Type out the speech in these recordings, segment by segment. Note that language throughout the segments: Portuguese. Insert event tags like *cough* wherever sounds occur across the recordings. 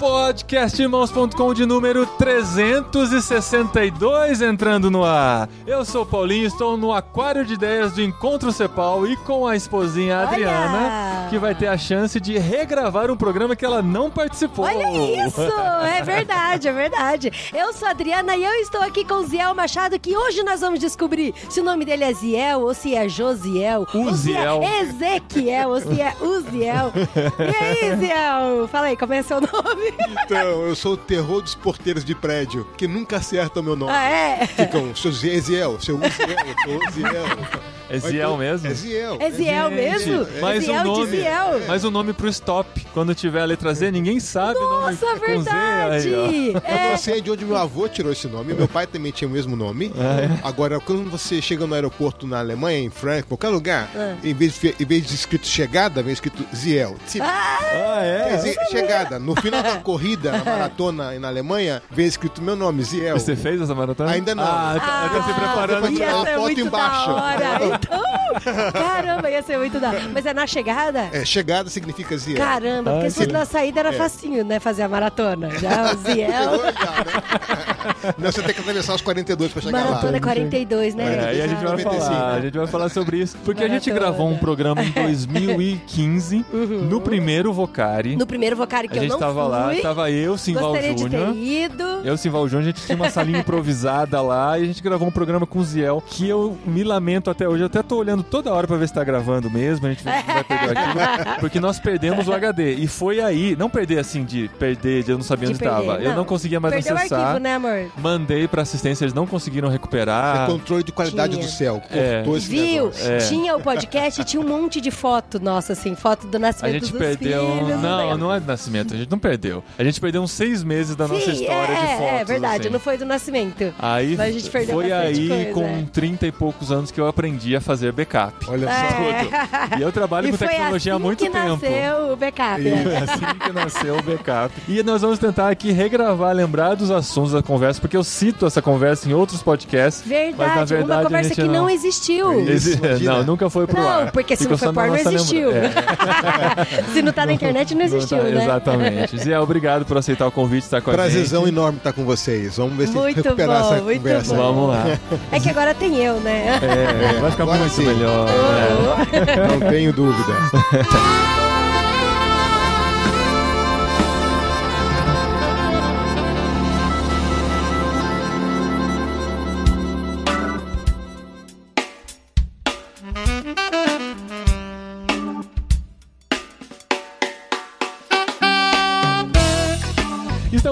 Podcastirmãos.com de número 362 entrando no ar. Eu sou o Paulinho, estou no Aquário de Ideias do Encontro Cepal e com a esposinha Adriana, Olha! que vai ter a chance de regravar um programa que ela não participou. Olha isso! É verdade, é verdade. Eu sou a Adriana e eu estou aqui com o Ziel Machado, que hoje nós vamos descobrir se o nome dele é Ziel, ou se é Josiel, Uziel. é Ezequiel, ou se é Uziel. E aí, Ziel? Fala aí, como é seu nome? Então, eu sou o terror dos porteiros de prédio, que nunca acertam o meu nome. Ah, é? Ficam, seu Ziel, seu Uziel, seu Uziel. É Ziel mesmo? É Ziel. É Ziel mesmo? Mas Ziel o nome, de Ziel. mas o nome pro stop. Quando tiver a letra Z, ninguém sabe o nome Nossa, com Z. verdade! Aí, ó. Eu É, não sei de onde meu avô tirou esse nome. Meu pai também tinha o mesmo nome. Agora, quando você chega no aeroporto na Alemanha, em Frankfurt, qualquer lugar, Ah. em, vez de, em vez de escrito chegada, vem escrito Ziel. Ah, quer é? dizer, chegada. No final da *laughs* corrida, na maratona na Alemanha, vem escrito meu nome, Ziel. Você fez essa maratona? Ainda não. Ah, tá, tá se preparando. Ia tirar uma ser foto muito embaixo. *laughs* Então, caramba, ia ser muito da. Mas é na chegada? É, chegada significa Ziel. Caramba, porque Ah, se na saída era facinho, né? Fazer a maratona. Já o Ziel. *laughs* *laughs* Não, você tem que atravessar os 42 pra chegar Maratona lá. é 42, né? É, e a gente vai 95. falar, a gente vai falar sobre isso, porque a gente Maratona. gravou um programa em *laughs* 2015, no primeiro Vocari. No primeiro vocário que a eu gente não tava lá, fui. tava eu, Simval Gostaria de ter Júnior. ido. Eu, Simval Júnior, a gente tinha uma salinha *laughs* improvisada lá e a gente gravou um programa com o Ziel, que eu me lamento até hoje. Eu até tô olhando toda hora pra ver se tá gravando mesmo, a gente não vai perder aquilo, porque nós perdemos o HD. E foi aí, não perder assim de perder, de eu não sabia De onde perder, tava. Eu não. não conseguia mais Perdeu o acessar. arquivo, né, amor? Mandei pra assistência, eles não conseguiram recuperar. É controle de qualidade Tinha. do céu. É. Viu? É. Tinha o podcast e tinha um monte de foto, nossa, assim, foto do A nascimento gente dos perdeu. filhos. não, não é do nascimento, a gente não perdeu. A gente perdeu uns seis meses da nossa Sim, história é, de fotos. É verdade, assim. não foi do nascimento. Aí Mas a gente perdeu foi aí coisa, com é. 30 e poucos anos que eu aprendi a fazer backup. Olha só. É. E eu trabalho E com tecnologia há assim muito que tempo. nasceu o backup. E é assim que nasceu o backup. E nós vamos tentar aqui regravar, lembrar dos assuntos da conversa, porque eu cito essa conversa em outros podcasts. Verdade, mas na verdade uma a conversa que não, existiu. Isso, Exi- imagina. Não, nunca foi pro Não, ar. porque se Ficou não foi na porno, não existiu. lembra- É. *laughs* Se não tá na internet, não existiu, Não tá- né? Exatamente. Zé, obrigado por aceitar o convite, estar com a Prazerzão gente. enorme estar com vocês. Vamos ver se a gente Muito recuperar bom, essa muito conversa. bom. Vamos lá. É que agora tem eu, né? É, vai ficar agora muito sim. melhor. né? Não tenho dúvida. *laughs*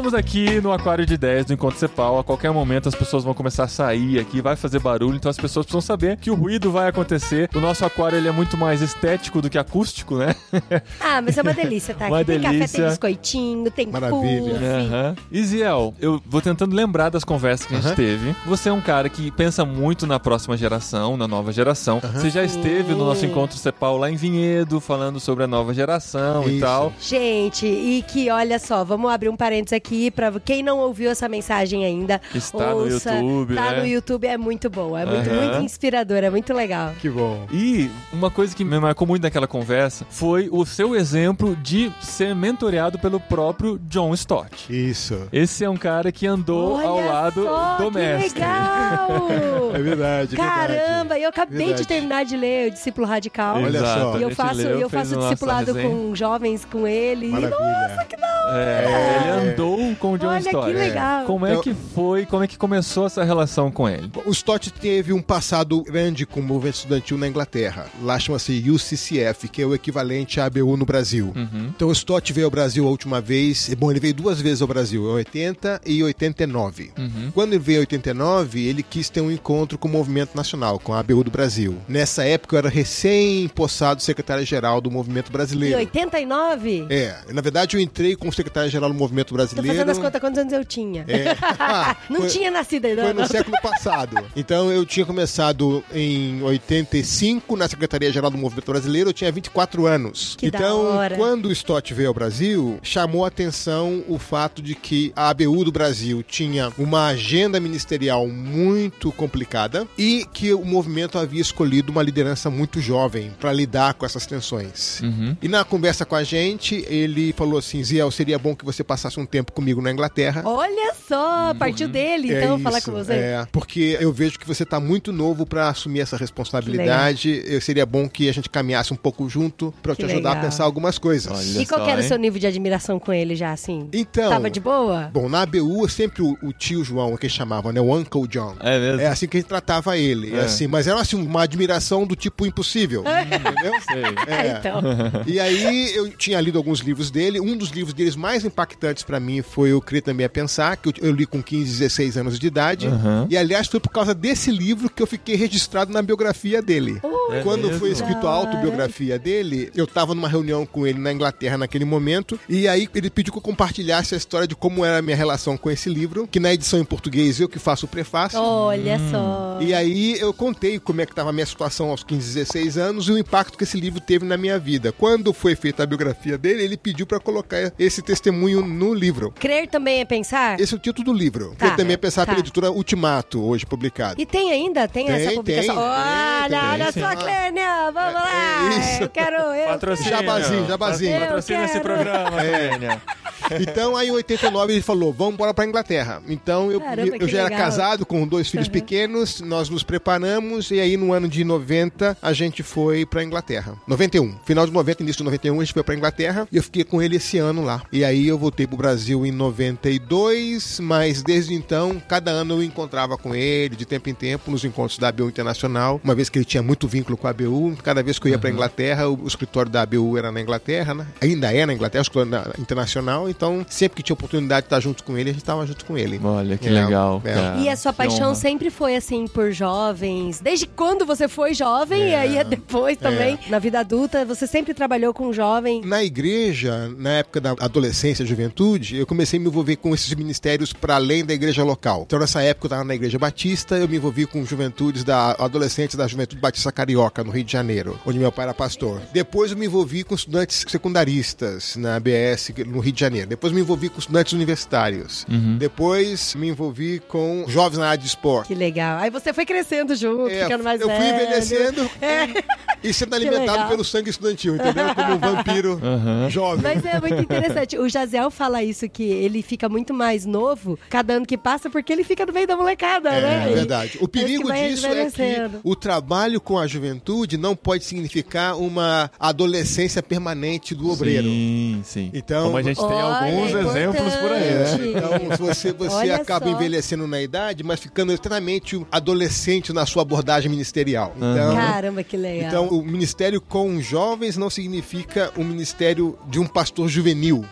Estamos aqui no Aquário de Ideias do Encontro Cepal. A qualquer momento as pessoas vão começar a sair aqui, vai fazer barulho, então as pessoas precisam saber que o ruído vai acontecer. O nosso aquário ele é muito mais estético do que acústico, né? *laughs* Ah, mas é uma delícia, tá? Uma Aqui tem café, delícia. tem biscoitinho, tem Maravilha. E Ziel, eu vou tentando lembrar das conversas que a gente teve. Você é um cara que pensa muito na próxima geração, na nova geração. Você já esteve no nosso Encontro Cepal lá em Vinhedo, falando sobre a nova geração e Isso. tal. Gente, e que olha só, vamos abrir um parênteses aqui pra quem não ouviu essa mensagem ainda. Está no ouça, YouTube, Tá né? no YouTube, é muito bom, é muito, Aham. muito inspirador, é muito legal. Que bom. E uma coisa que me marcou muito naquela conversa foi o seu exemplo de ser mentoreado pelo próprio John Stott. Isso. Esse é um cara que andou Olha ao lado só, do que mestre. legal! *laughs* É verdade, é verdade. Caramba, eu acabei Verdade. de terminar de ler o Discípulo Radical. Olha Exato, só. a E eu faço, leu, eu faço discipulado com jovens com ele. E, Maravilha. nossa, que da hora! É, ele andou com o John Olha Stott. que legal. Como é que foi, como é que começou essa relação com ele? O Stott teve um passado grande com o movimento estudantil na Inglaterra. Lá chama-se UCCF, que é o equivalente à ABU no Brasil. Uhum. Então o Stott veio ao Brasil a última vez. Bom, ele veio duas vezes ao Brasil, em 80 e 89. Uhum. Quando ele veio em 89, ele quis ter um encontro com o movimento nacional, com a ABU do Brasil. Nessa época eu era recém-possado secretário-geral do movimento Em brasileiro. 89? É, na verdade eu entrei como secretário-geral do Movimento Brasileiro. Fazendo as contas quantos anos eu tinha. É. Ah, *laughs* Não foi- tinha nascido ainda. Foi não. no século passado. Então eu tinha começado em 85 na Secretaria-Geral do Movimento Brasileiro, eu tinha 24 anos. Que da então, hora. quando o Stott veio ao Brasil, chamou a atenção o fato de que a ABU do Brasil tinha uma agenda ministerial muito complicada e que o movimento havia escolhido uma liderança muito jovem para lidar com essas tensões. Uhum. E na conversa com a gente, ele falou assim: Ziel, seria bom que você passasse um tempo comigo na Inglaterra. Olha só, partiu dele, então, É falar isso, com você. É, porque eu vejo que você está muito novo para assumir essa responsabilidade. Eu, seria bom que a gente caminhasse um pouco junto para te ajudar legal. a pensar algumas coisas. Olha E qual só, era o seu nível de admiração com ele já, assim? Então, Tava de boa? bom, na ABU sempre o, o tio João, que eles chamavam, né, o Uncle John. É mesmo? É assim que a gente tratava ele, É. assim, mas era assim uma admiração do tipo impossível, entendeu? *laughs* Sei. É. então. E aí eu tinha lido alguns livros dele. Um dos livros deles mais impactantes pra mim foi o Crer Também a Pensar, que eu, eu li com 15, 16 anos de idade. Aham. E aliás, foi por causa desse livro que eu fiquei registrado na biografia dele. É Quando mesmo? foi escrito a autobiografia dele, eu tava numa reunião com ele na Inglaterra naquele momento, e aí ele pediu que eu compartilhasse a história de como era a minha relação com esse livro, que na edição em português eu que faço o prefácio. Olha Hum. só. E aí eu contei como é que estava a minha situação aos 15, 16 anos e o impacto que esse livro teve na minha vida. Quando foi feita a biografia dele, ele pediu para colocar esse testemunho no livro. Crer também é pensar? Esse é o título do livro. Tá. que também é pensar Tá. pela editora Ultimato, hoje publicado. E tem ainda? Tem, Tem, essa publicação? tem, Olha, tem, olha tem. só, Clênia, vamos É, lá. é isso. Eu quero... Eu *laughs* Patrocínio. Jabazinho, jabazinho. Patrocina esse programa, É. Tênia. Então, aí em 89 ele falou: vamos embora pra Inglaterra. Então eu, Caramba, eu já era legal. casado com dois filhos pequenos, nós nos preparamos e aí no ano de 90 a gente foi pra Inglaterra. 91. Final de 90, início de 91, a gente foi pra Inglaterra e eu fiquei com ele esse ano lá. E aí eu voltei pro Brasil em 92, mas desde então, cada ano eu encontrava com ele, de tempo em tempo, nos encontros da ABU Internacional, uma vez que ele tinha muito vínculo com a ABU. Cada vez que eu ia pra Inglaterra, o, o escritório da ABU era na Inglaterra, né? Ainda é na Inglaterra, o escritório na- internacional. Então, sempre que tinha oportunidade de estar junto com ele, a gente estava junto com ele. Olha que É, legal. é. cara. E a sua paixão sempre foi assim por jovens? Desde quando você foi jovem e É. aí depois também, na vida adulta, você sempre trabalhou com jovem? Na igreja, na época da adolescência e juventude, eu comecei a me envolver com esses ministérios para além da igreja local. Então, nessa época, eu estava na igreja batista, eu me envolvi com juventudes da adolescentes da Juventude Batista Carioca, no Rio de Janeiro, onde meu pai era pastor. Depois, eu me envolvi com estudantes secundaristas na ABS, no Rio de Janeiro. Depois, me envolvi com estudantes universitários. Depois, me envolvi com jovens na área de esporte. Que legal. Aí você foi crescendo junto, É, ficando mais eu fui velho. envelhecendo *laughs* É. e sendo alimentado pelo sangue estudantil, entendeu? Como um vampiro *laughs* jovem. Mas é muito interessante. O Jaziel fala isso, que ele fica muito mais novo cada ano que passa, porque ele fica no meio da molecada, né? É verdade. O perigo disso é que o trabalho com a juventude não pode significar uma adolescência permanente do obreiro. Sim, sim. Então- Como a gente tem Olha, alguns é exemplos por aí, né? Então, se você, você acaba só. envelhecendo na idade, mas ficando extremamente um adolescente na sua abordagem ministerial. Então, Caramba, que legal. Então, o ministério com jovens não significa um ministério de um pastor juvenil.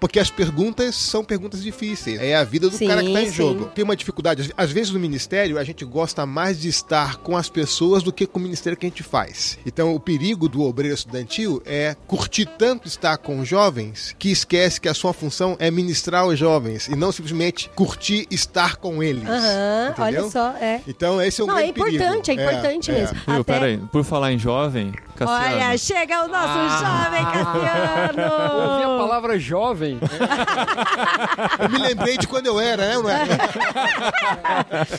Porque as perguntas são perguntas difíceis. É a vida do Uhum. Sim, cara que está em sim. jogo. Tem uma dificuldade. Às vezes no ministério a gente gosta mais de estar com as pessoas do que com o ministério que a gente faz. Então, o perigo do obreiro estudantil é curtir tanto estar com jovens que esquece que a sua função é ministrar os jovens e não simplesmente curtir estar com eles. Aham, Entendeu? olha só, é. Então, esse é um Não, é perigo. importante, é importante mesmo. Viu, Até- peraí, por falar em jovem, Cassiano. Olha, chega o nosso jovem Cassiano! Ouvi a palavra jovem. *laughs* Eu me lembrei de quando eu era, né?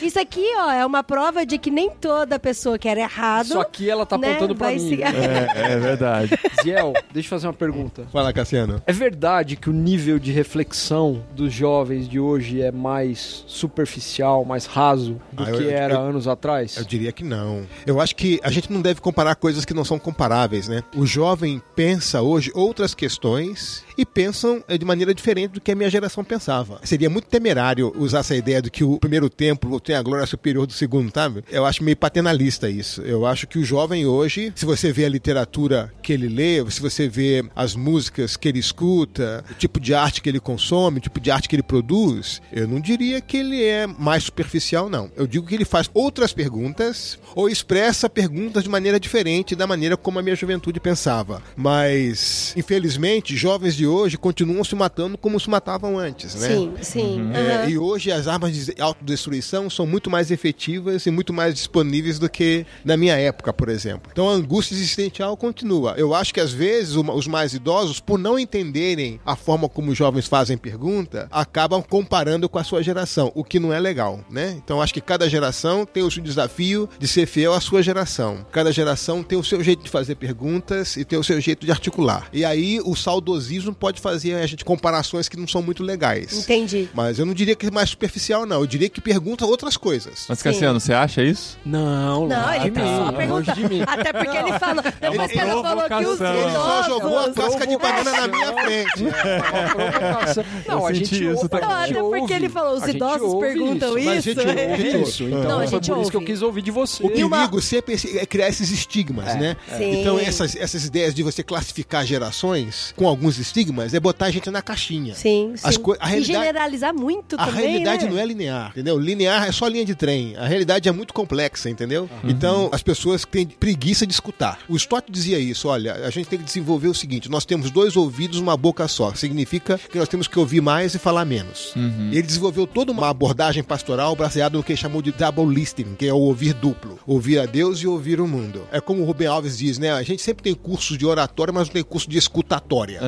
é? *laughs* Isso aqui, ó, é uma prova de que nem toda pessoa quer errado. Só que ela tá né, apontando pra vai mim. se- né? É, é verdade. *laughs* Ziel, deixa eu fazer uma pergunta. Fala, Cassiano. É verdade que o nível de reflexão dos jovens de hoje é mais superficial, mais raso do Ah, eu- que eu- era eu- anos atrás? Eu diria que não. Eu acho que a gente não deve comparar coisas que não são comparáveis, né? O jovem pensa hoje outras questões e pensam eh, de maneira diferente do que a minha geração pensava. Seria muito temerário usar essa ideia de que o primeiro templo tem a glória superior do segundo, sabe? Eu acho meio paternalista isso. Eu acho que o jovem hoje, se você vê a literatura que ele lê, se você vê as músicas que ele escuta, o tipo de arte que ele consome, o tipo de arte que ele produz, eu não diria que ele é mais superficial, não. Eu digo que ele faz outras perguntas ou expressa perguntas de maneira diferente da maneira como a minha juventude pensava. Mas, infelizmente, jovens de de hoje continuam se matando como se matavam antes, né? Sim, sim. É, aham. e hoje as armas de autodestruição são muito mais efetivas e muito mais disponíveis do que na minha época, por exemplo. Então a angústia existencial continua. Eu acho que às vezes os mais idosos, por não entenderem a forma como os jovens fazem pergunta, acabam comparando com a sua geração, o que não é legal, né? Então acho que cada geração tem o seu desafio de ser fiel à sua geração. Cada geração tem o seu jeito de fazer perguntas e tem o seu jeito de articular. E aí o saudosismo pode fazer a gente comparações que não são muito legais. Entendi. Mas eu não diria que é mais superficial, não. Eu diria que pergunta outras coisas. Mas, Sim. Cassiano, você acha isso? Não, Não, ele tá só longe perguntando. de mim. Até porque ele falou. É uma Depois que ela falou que os. Ele só jogou a idosos. casca de banana na minha frente. *laughs* Provocação. Não, a senti gente isso ouve- também. a Não, gente até porque ouve. ele falou, os A gente idosos ouve perguntam isso. Mas a gente ouve é. isso. Então, Não, a foi gente por isso que eu ouve. quis ouvir de você. O uma- perigo sempre é criar esses estigmas, né? Sim. Então, essas, essas ideias de você classificar gerações com alguns estigmas é botar a gente na caixinha. Sim, sim. As co- a E realidade- generalizar muito A também, realidade né? não é linear, entendeu? Linear é só linha de trem. A realidade é muito complexa, entendeu? Então, as pessoas têm preguiça de escutar. O Stott dizia isso, olha, a gente tem que desenvolver o seguinte, nós temos dois ouvidos, uma boca só. Significa que nós temos que ouvir mais e falar menos. Ele desenvolveu toda uma abordagem pastoral baseada no que ele chamou de double listening, que é o ouvir duplo. Ouvir a Deus e ouvir o mundo. É como o Rubem Alves diz, né? A gente sempre tem cursos de oratória, mas não tem curso de escutatória.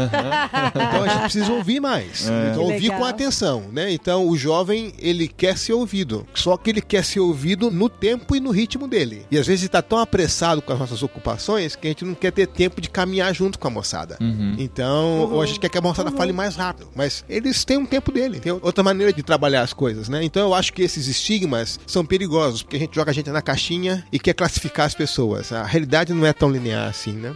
Então a gente precisa ouvir mais. Então Que ouvir legal. com atenção, né? Então o jovem, ele quer ser ouvido. Só que ele quer ser ouvido no tempo e no ritmo dele. E às vezes ele tá tão apressado com as nossas ocupações que a gente não quer ter tempo de caminhar junto com a moçada. Então, ou a gente quer que a moçada fale mais rápido. Mas eles têm um tempo dele, tem outra maneira de trabalhar as coisas, né? Então eu acho que esses estigmas são perigosos, porque a gente joga a gente na caixinha e quer classificar as pessoas. A realidade não é tão linear assim, né?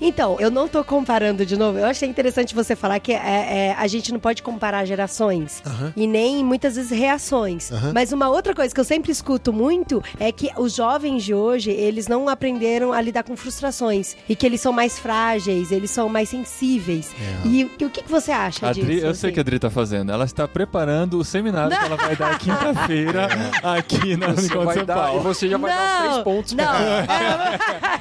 Então, eu não tô comparando de novo. Eu achei interessante você falar que é, é, a gente não pode comparar gerações e nem muitas vezes reações. Aham. Mas uma outra coisa que eu sempre escuto muito é que os jovens de hoje, eles não aprenderam a lidar com frustrações e que eles são mais frágeis, eles são mais sensíveis. É. E, e o que, que você acha A disso? Adri, eu sei assim? que a Adri tá fazendo. Ela está preparando o seminário que ela vai dar *laughs* quinta-feira aqui na vai São dar, e Paulo. você já vai dar os três pontos. Não,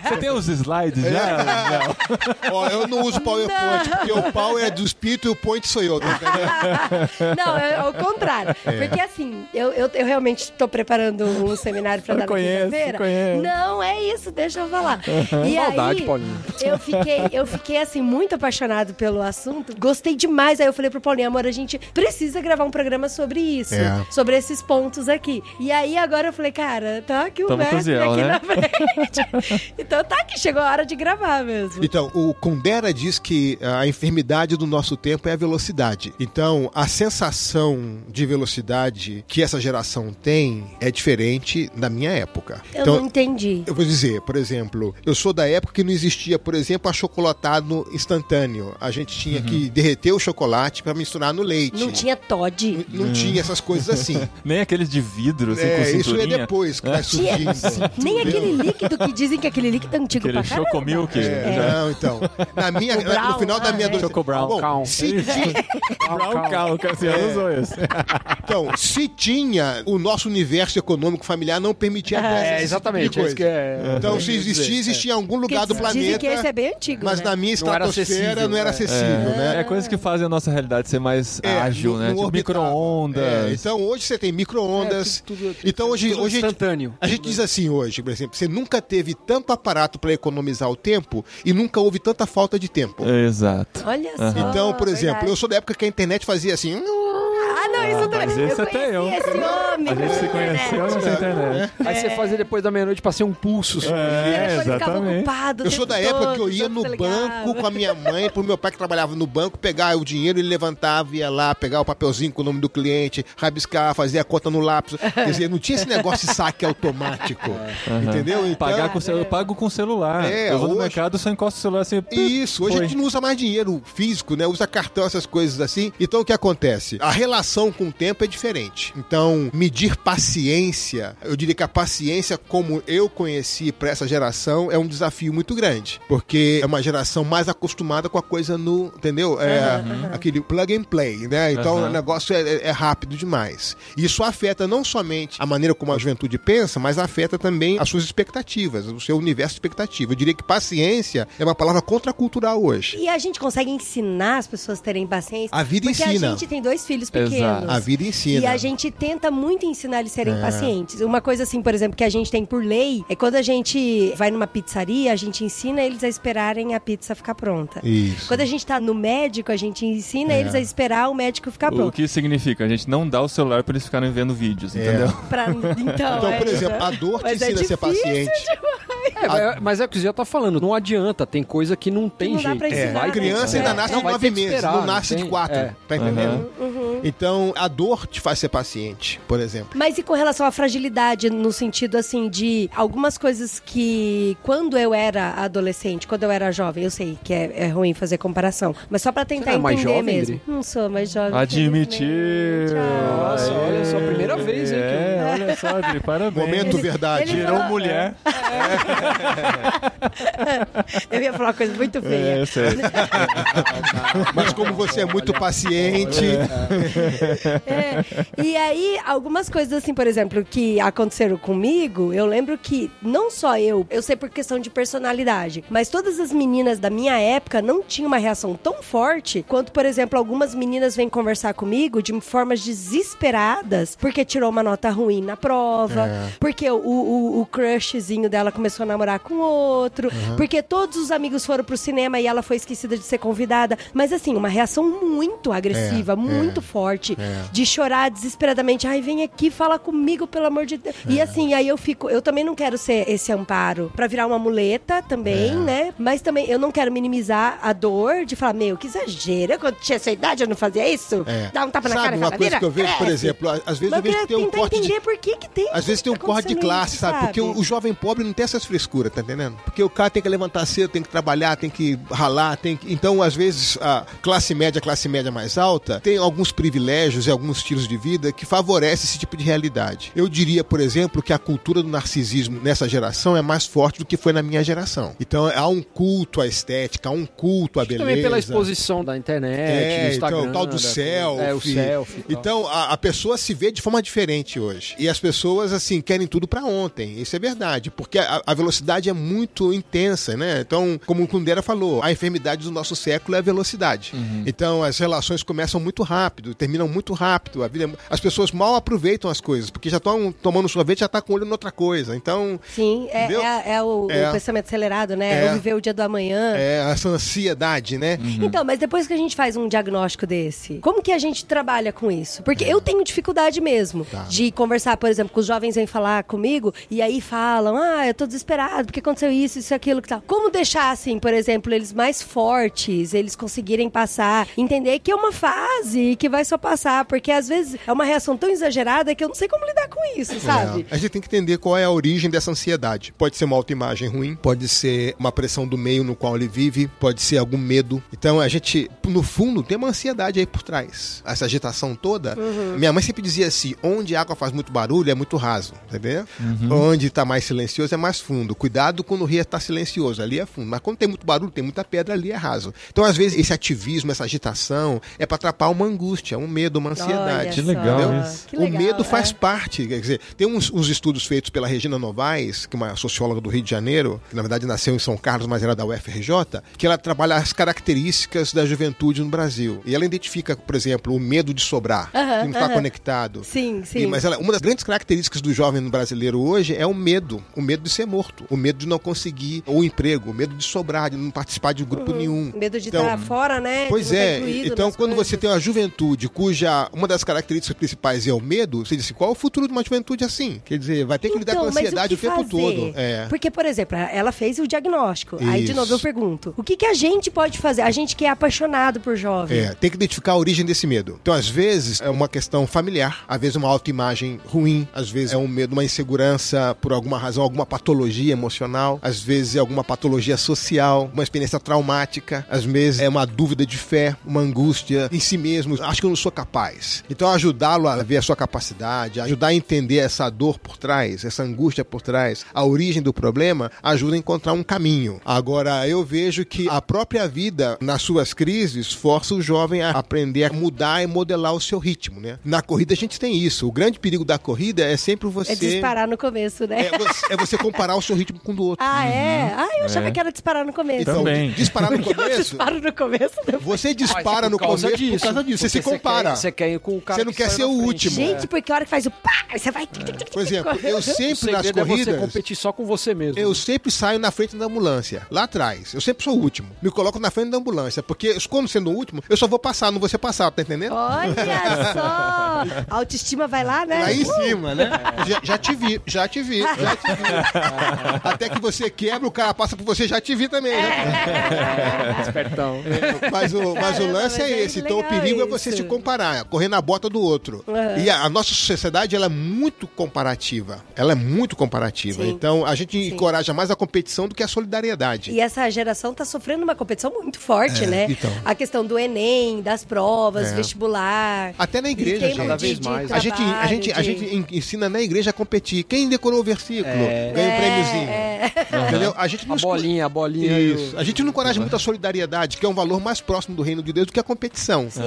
Você tem os slides já? Não. Ó, eu não uso PowerPoint, porque o pau é do espírito e o point sou eu, tá entendendo? *laughs* Não, é ao contrário. É. Porque assim, eu, eu, eu realmente estou preparando um seminário para dar na conheço, quinta-feira. conheço. Não, é isso, deixa eu falar. *laughs* E Maldade, aí, Paulinho. eu fiquei, eu fiquei assim, muito apaixonado pelo assunto. Gostei demais. Aí eu falei pro Paulinho, amor, a gente precisa gravar um programa sobre isso. É. Sobre esses pontos aqui. E aí agora eu falei, cara, tá aqui o Tamo mestre aqui né? na frente. *laughs* então tá aqui, chegou a hora de gravar mesmo. Então, o Kundera diz que a enfermidade do nosso tempo é a velocidade. Então, a sensação de velocidade que essa geração tem é diferente da minha época. Eu então, não entendi. Eu vou dizer, por exemplo, eu sou da época que não existia, por exemplo, achocolatado instantâneo. A gente tinha que derreter o chocolate para misturar no leite. Não tinha Todd. N- não tinha essas coisas assim. *laughs* Nem aqueles de vidro, assim, é, com isso é depois que vai Tinha- surgindo. Nem aquele líquido que dizem que aquele líquido é antigo Aquele pra caramba. chocomilk. É, já. Não, então. Na minha, *laughs* Brown, no final da ah, minha é. adolescência. Choco Brown. Bom, Calma. se *laughs* Brown Cow, o Cassiano usou esse. *laughs* Então, se tinha, o nosso universo econômico familiar não permitia acesso a esse É, tipo exatamente. É isso que coisa. é. Então, se existia, existia em algum lugar do Porque Dizem planeta, que esse é bem antigo, mas né? na minha Não era estratosfera acessível, não era é. acessível, né? É coisas que fazem a nossa realidade ser mais É, ágil, no- né? no Tipo orbital. micro-ondas. É, então hoje você tem micro-ondas. É, então hoje, tudo hoje a gente- instantâneo. A gente diz assim hoje, por exemplo, você nunca teve tanto aparato para economizar o tempo e nunca houve tanta falta de tempo. Exato. Olha só. Então, por exemplo, verdade. eu sou da época que a internet fazia assim. Ah, isso também. mas esse eu até conheci eu. esse homem. A gente se na conheceu internet. nessa internet. Aí você fazia depois da meia-noite pra ser um pulso. O É, exatamente. ocupado. Eu sou da época todo, que eu ia no banco com a minha mãe, pro meu pai que trabalhava no banco, pegar o dinheiro, ele levantava, ia lá, pegar o papelzinho com o nome do cliente, rabiscar, fazer a conta no lápis. Quer dizer, não tinha esse negócio de saque automático. *laughs* Entendeu? Então, Pagar com celu- eu pago com celular. É, eu vou no hoje- mercado, só encosto o celular assim. Isso, hoje Foi. a gente não usa mais dinheiro físico, né? Usa cartão, essas coisas assim. Então o que acontece? A relação com o tempo é diferente. Então, medir paciência, eu diria que a paciência como eu conheci para essa geração é um desafio muito grande, porque é uma geração mais acostumada com a coisa no, entendeu? É aquele plug and play, né? Então Aham. o negócio é, é- rápido demais. E isso afeta não somente a maneira como a juventude pensa, mas afeta também as suas expectativas, o seu universo de expectativa. Eu diria que paciência é uma palavra contracultural hoje. E a gente consegue ensinar as pessoas a terem paciência. A vida porque ensina. a gente tem dois filhos Exato. A vida ensina. E a gente tenta muito ensinar eles a serem É. pacientes. Uma coisa assim, por exemplo, que a gente tem por lei, é quando a gente vai numa pizzaria, a gente ensina eles a esperarem a pizza ficar pronta. Isso. Quando a gente tá no médico, a gente ensina É. eles a esperar o médico ficar O pronto. que significa? A gente não dá o celular pra eles ficarem vendo vídeos, É. entendeu? *laughs* Pra- então, Então, por é, exemplo, a dor te é ensina a ser paciente. É, mas- é o que você já tá falando, não adianta, tem coisa que não tem não dá jeito. ensinar, né? Criança É. ainda nasce Não, de nove que meses, esperar, não nasce tem- de quatro. é. Tá entendendo? Uhum. Então, a dor te faz ser paciente, por exemplo. Mas e com relação à fragilidade, no sentido assim de algumas coisas que quando eu era adolescente, quando eu era jovem, eu sei que é, é ruim fazer comparação, mas só pra tentar Você é mais entender jovem, mesmo. Dri? Não sou mais jovem. Ah. Nossa, olha só, primeira vez, hein, É, olha só, Adri, parabéns. Momento Ele- verdade. ele Virou falou- mulher. *laughs* Eu ia falar uma coisa muito feia. É, sei. *laughs* Mas como você é muito paciente, É. E aí, algumas coisas assim, por exemplo, que aconteceram comigo, eu lembro que não só eu, eu sei por questão de personalidade, mas todas as meninas da minha época não tinham uma reação tão forte quanto, por exemplo, algumas meninas vêm conversar comigo de formas desesperadas porque tirou uma nota ruim na prova, É. porque o, o, o crushzinho dela começou a namorar com outro, porque todos os amigos foram pro cinema e ela foi esquecida de ser convidada. Mas assim, uma reação muito agressiva, É, muito é, forte, é. De chorar desesperadamente. Ai, vem aqui, fala comigo, pelo amor de Deus. É. E assim, aí eu fico, eu também não quero ser esse amparo pra virar uma muleta também, É. né? Mas também eu não quero minimizar a dor de falar, meu, que exagero. Eu, Quando tinha essa idade, eu não fazia isso? É. Dá um tapa na sabe cara e uma fala, coisa "Vira, que eu vejo, por cresce." exemplo, a- às vezes Mas eu vejo que tem um corte de entender por que que tem Às vezes tem um corte de classe, isso, sabe? Porque o, o jovem pobre não tem essas frescuras, tá entendendo? Porque o cara tem que levantar cedo, tem que trabalhar, tem que ralar, tem que... Então, às vezes, a classe média, a classe média mais alta, tem alguns privilégios e alguns estilos de vida que favorecem esse tipo de realidade. Eu diria, por exemplo, que a cultura do narcisismo nessa geração é mais forte do que foi na minha geração. Então, há um culto à estética, há um culto à beleza. Também pela exposição da internet, É, do Instagram. então, o tal do da- selfie. É, o selfie. Então, a, a pessoa se vê de forma diferente hoje. E as pessoas, assim, querem tudo pra ontem. Isso é verdade. Porque a, a velocidade é muito intensa, né? Então, como o Kundera falou, a enfermidade do nosso século é a velocidade. Então, as relações começam muito rápido, terminam muito rápido. A vida é- as pessoas mal aproveitam as coisas, porque já estão tomando sorvete, já tá com o olho em outra coisa. Então, Sim, é, é, é o, o É. pensamento acelerado, né? É. Eu viver o dia do amanhã. é essa ansiedade, né? Então, mas depois que a gente faz um diagnóstico desse, como que a gente trabalha com isso? Porque eu tenho dificuldade mesmo Tá. de conversar, por exemplo, com os jovens vêm falar comigo e aí falam: "Ah, eu tô desesperado porque aconteceu isso, isso, aquilo que tal". Como deixar assim, por exemplo, eles mais fortes, eles conseguirem passar, entender que é uma fase que vai só passar, porque às vezes é uma reação tão exagerada que eu não sei como lidar com isso, sabe? É. A gente tem que entender qual é a origem dessa ansiedade. Pode ser uma autoimagem ruim, pode ser uma pressão do meio no qual ele vive, pode ser algum medo. Então a gente, no fundo, tem uma ansiedade aí por trás. Essa agitação toda. Minha mãe sempre dizia assim: onde a água faz muito barulho é muito raso, entendeu? Onde está mais silencioso é mais fundo. Cuidado quando o rio está silencioso, ali é fundo. Mas quando tem muito barulho, tem muita pedra, ali é raso. Então, às vezes, esse ativismo, essa agitação é para atrapalhar uma angústia, um medo, uma ansiedade. Que legal isso. Que o legal, medo faz é. parte, quer dizer, tem uns, uns estudos feitos pela Regina Novaes, que é uma socióloga do Rio de Janeiro, que na verdade nasceu em São Carlos, mas era da UFRJ, que ela trabalha as características da juventude no Brasil. E ela identifica, por exemplo, o medo de sobrar, Aham, que não está aham. conectado. Sim, sim. E- mas ela- uma das grandes características do jovem brasileiro hoje é o medo, o medo de ser morto, o medo de não conseguir o emprego, o medo de sobrar, de não participar de grupo nenhum. Medo de Então, estar fora, né? Pois é, então quando coisas. você tem uma juventude cuja uma das características principais é o medo, você diz assim, qual é o futuro de uma juventude assim? Quer dizer, vai ter que lidar com a Então, ansiedade o, que tempo fazer? todo. É. Porque, por exemplo, ela fez o diagnóstico. Aí, de Isso. novo, eu pergunto: o que, que a gente pode fazer? A gente que é apaixonado por jovem. É, tem que identificar a origem desse medo. Então, às vezes, é uma questão familiar, às vezes uma autoimagem ruim, às vezes é um medo, uma insegurança por alguma razão, alguma patologia emocional, às vezes é alguma patologia social, uma experiência traumática, às vezes é uma dúvida de fé, uma angústia em si mesmo. Acho que eu não sou capaz. Então, ajudá-lo a ver a sua capacidade, ajudar a entender essa dor por trás, essa angústia por trás, a origem do problema, ajuda a encontrar um caminho. Agora, eu vejo que a própria vida, nas suas crises, força o jovem a aprender a mudar e modelar o seu ritmo, né? Na corrida a gente tem isso. O grande perigo da corrida é sempre você... É disparar no começo, né? É você, é você comparar o seu ritmo com o do outro. Ah, é? Ah, eu achava É. que era disparar no começo. Então, Também. disparar no Porque *laughs* eu começo... disparo no começo. depois- Você dispara Ah, no começo por causa disso. Você se compara. quer- Você quer ir com o cara Você não que quer ser o frente. último. Gente, porque a hora que faz o pá, você vai... Por exemplo, eu O sempre nas segredo é você corridas... competir só com você mesmo. Eu sempre saio na frente da ambulância, lá atrás. Eu sempre sou o último. Me coloco na frente da ambulância, porque quando sendo o último, eu só vou passar, não vou ser passado, tá entendendo? Olha só! A *laughs* autoestima vai lá, né? Lá em Uh! cima, né? Já, já te vi, já te vi, já te vi. Até que você quebra, o cara passa por você, já te vi também, né? Espertão. Mas o, mas o Caramba, lance mas é é esse. Então o perigo é você isso. se comparar, correr na bota do outro. Uhum. E a, a nossa sociedade ela é muito comparativa. Ela é muito comparativa. Sim. Então a gente Sim. encoraja mais a competição do que a solidariedade. E essa geração tá sofrendo uma competição muito forte, É, né? então. A questão do Enem, das provas, É. vestibular. Até na igreja, gente. Cada vez de mais. A gente, a, gente, a gente en- ensina na igreja a competir. Quem decorou o versículo É. ganha um É, prêmiozinho. é. Entendeu? A gente A não bolinha, a bolinha. e o- Isso. A gente não encoraja muito a solidariedade, que é um valor mais próximo do reino de Deus do que a competição. Sim,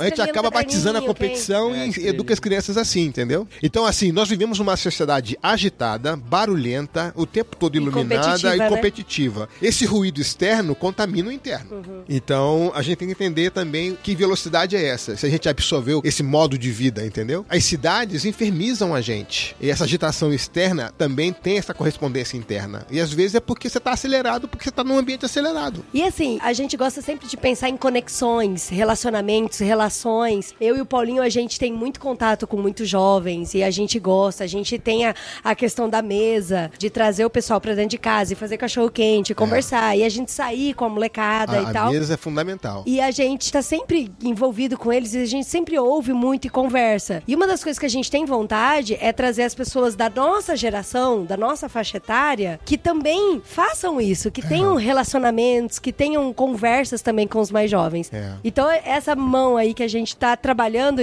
A gente acaba no batizando a competição quem? e É, educa as crianças assim, entendeu? Então, assim, nós vivemos uma sociedade agitada, barulhenta, o tempo todo iluminada competitiva, e né? competitiva. Esse ruído externo contamina o interno. Uhum. Então, a gente tem que entender também que velocidade é essa. Se a gente absorveu esse modo de vida, entendeu? As cidades enfermizam a gente. E essa agitação externa também tem essa correspondência interna. E às vezes é porque você está acelerado, porque você está num ambiente acelerado. E assim, a gente gosta sempre de pensar em conexões, relacionamentos, relações. Eu e o Paulinho, a gente tem muito contato com muitos jovens e a gente gosta. A gente tem a, a questão da mesa, de trazer o pessoal pra dentro de casa e fazer cachorro quente, conversar. E a gente sair com a molecada A, e a tal. mesa é fundamental. E a gente tá sempre envolvido com eles e a gente sempre ouve muito e conversa. E uma das coisas que a gente tem vontade é trazer as pessoas da nossa geração, da nossa faixa etária, que também façam isso, que tenham relacionamentos, que tenham conversas também com os mais jovens. É. Então, essa mão aí que a gente tá trabalhando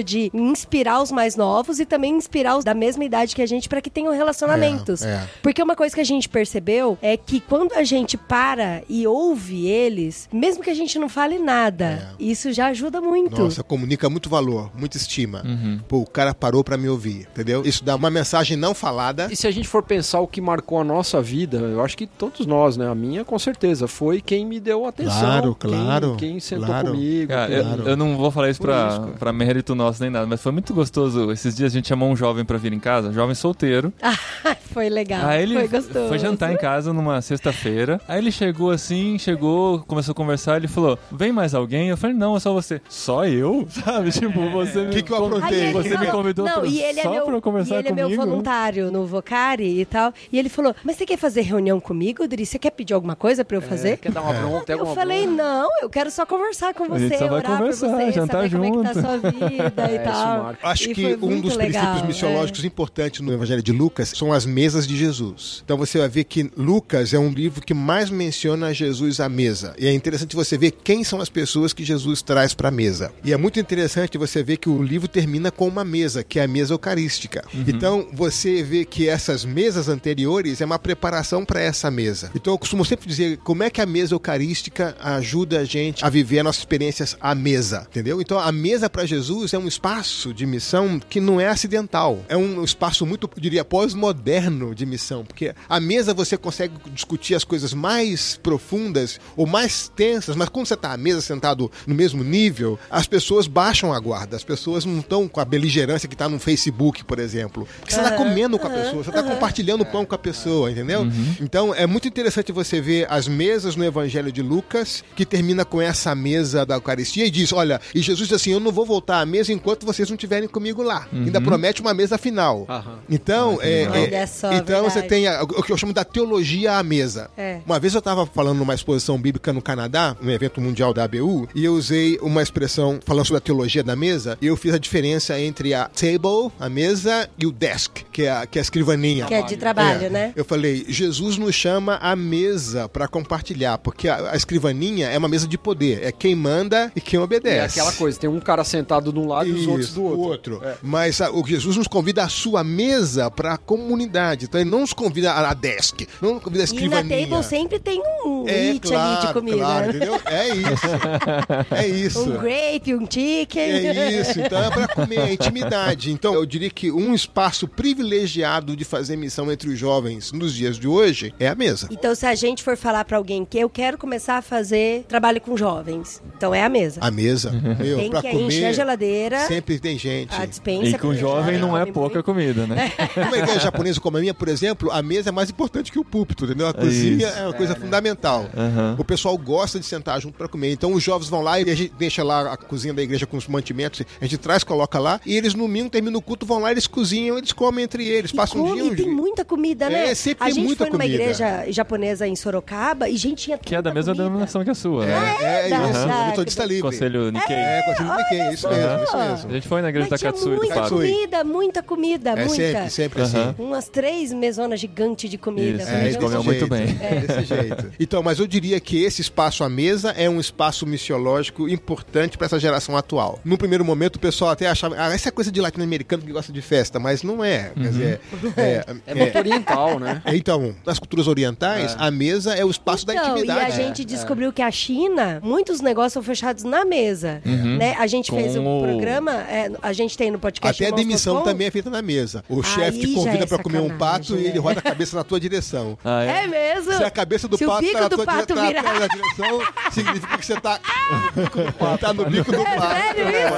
de inspirar os mais novos e também inspirar os da mesma idade que a gente para que tenham relacionamentos. É, é. Porque uma coisa que a gente percebeu é que quando a gente para e ouve eles, mesmo que a gente não fale nada, isso já ajuda muito. Nossa, comunica muito valor, muita estima. Pô, o cara parou pra me ouvir, entendeu? Isso dá uma mensagem não falada. E se a gente for pensar o que marcou a nossa vida, eu acho que todos nós, né? A minha, com certeza, foi quem me deu atenção. Claro, quem- claro, Quem, sentou claro. comigo. Cara, quem- eu, eu não vou falar isso pra, isso, cara. Pra mérito nosso nem nada, mas foi muito gostoso. Esses dias a gente chamou um jovem pra vir em casa, jovem solteiro. *laughs* foi legal. Aí ele foi gostoso. foi jantar em casa numa sexta-feira. Aí ele chegou assim, chegou, começou a conversar. Ele falou: Vem mais alguém? Eu falei: Não, é só você. Só eu? *laughs* Sabe? Tipo, você me. Que que eu aprontei? Você me falou- convidou não, pra, e ele só é meu, pra conversar e ele é meu comigo. voluntário no Vocari e tal. E ele falou: Mas você quer fazer reunião comigo, Dri? Você quer pedir alguma coisa pra eu fazer? É, quer dar uma bronca, Eu falei, bronca? não, eu quero só conversar com A gente você, só vai orar conversar, você, jantar saber como é que tá a junto. sua vida e É, tal. Acho E que um dos legal, princípios missiológicos importantes no Evangelho de Lucas são as mesas de Jesus. Então você vai ver que Lucas é um livro que mais menciona Jesus à mesa. E é interessante você ver quem são as pessoas que Jesus traz para a mesa. E é muito interessante você ver que o livro termina com uma mesa, que é a mesa eucarística. Então você vê que essas mesas anteriores é uma preparação para essa mesa. Então eu costumo sempre dizer como é que a mesa eucarística ajuda a gente a viver as nossas experiências à mesa, entendeu? Então a mesa para Jesus é um espaço de missão que não é acidental. É um espaço muito, eu diria, pós-moderno de missão, porque a mesa você consegue discutir as coisas mais profundas ou mais tensas, mas quando você está à mesa sentado no mesmo nível, as pessoas baixam a guarda, as pessoas não estão com a beligerância que está no Facebook, por exemplo. Porque você está comendo com a pessoa, você está compartilhando pão com a pessoa, entendeu? Então é muito interessante você ver as mesas no Evangelho de Lucas, que termina com essa mesa da Eucaristia e diz: Olha, e Jesus diz assim: Eu não vou voltar à mesa enquanto vocês não estiverem comigo lá. Ainda promete uma mesa final. Aham. Então, é, é- Olha só. Então você tem a- o que eu chamo da teologia à mesa. É. Uma vez eu estava falando numa exposição bíblica no Canadá, no evento mundial da ABU, e eu usei uma expressão falando sobre a teologia da mesa, e eu fiz a diferença entre a table, a mesa, e o desk, que é a, que é a escrivaninha. Que é de trabalho, É. né? Eu falei, Jesus nos chama à mesa para compartilhar, porque a, a escrivaninha é uma mesa de poder, é quem manda e quem obedece. É aquela coisa, tem um cara sentado de um lado e os outros do Isso, outro. outro. É. Mas a- o Jesus nos convida à sua mesa para a comunidade. Então ele não nos convida à desk, não nos convida à E na escrivaninha. table sempre tem um é, hit claro, ali de comida. Claro, né? entendeu? É isso. É *laughs* isso. Um grape, um chicken. É isso, então é para comer, é intimidade. Então eu diria que um espaço privilegiado de fazer missão entre os jovens nos dias de hoje é a mesa. Então, se a gente for falar pra alguém que eu quero começar a fazer trabalho com jovens, então é a mesa. A mesa, meu, Tem para que comer. encher a geladeira, Sempre tem gente. a dispensa. E com jovem não é pouca comida, né? *laughs* Numa igreja japonesa como a minha, por exemplo, a mesa é mais importante que o púlpito, entendeu? A cozinha é uma coisa fundamental. Aham. O pessoal gosta de sentar junto para comer. Então os jovens vão lá e a gente deixa lá a cozinha da igreja com os mantimentos, a gente traz, coloca lá, e eles no domingo termina o culto, vão lá, eles cozinham, eles comem entre eles, E, passam um dia. um tem dia. muita comida, né? É, sempre a tem gente muita foi numa comida. igreja japonesa em Sorocaba e gente tinha Que é da mesma comida. denominação que a sua, né? É, é Da- isso, da- metodista livre. Conselho Nikkei. É, conselho Nikkei, isso mesmo, isso A mesmo. gente foi na igreja Mas da tinha Katsui muita. Katsui. comida, muita comida, É muita. sempre, sempre assim. Umas três mesonas gigantes de comida. Isso, Foi a gente comeu muito bem. É, desse jeito. Então, mas eu diria que esse espaço à mesa é um espaço missiológico importante para essa geração atual. No primeiro momento, o pessoal até achava, ah, essa é coisa de latino-americano que gosta de festa, mas não é. Quer dizer, *laughs* é, É muito oriental, né? é, então, nas culturas orientais, a mesa é o espaço da Então, e a intimidade. gente descobriu que a China, muitos negócios são fechados na mesa. Né? A gente fez Com o- programa, é, a gente tem no podcast. Até a demissão também é feita na mesa. O chefe te convida é para comer um pato e né? ele roda a cabeça na tua direção. Ah, É mesmo? Se a cabeça do Se o pato bico tá na do tua pato dire- virar. tá na direção, significa que você tá, *laughs* *laughs* tá no bico do É pato. sério isso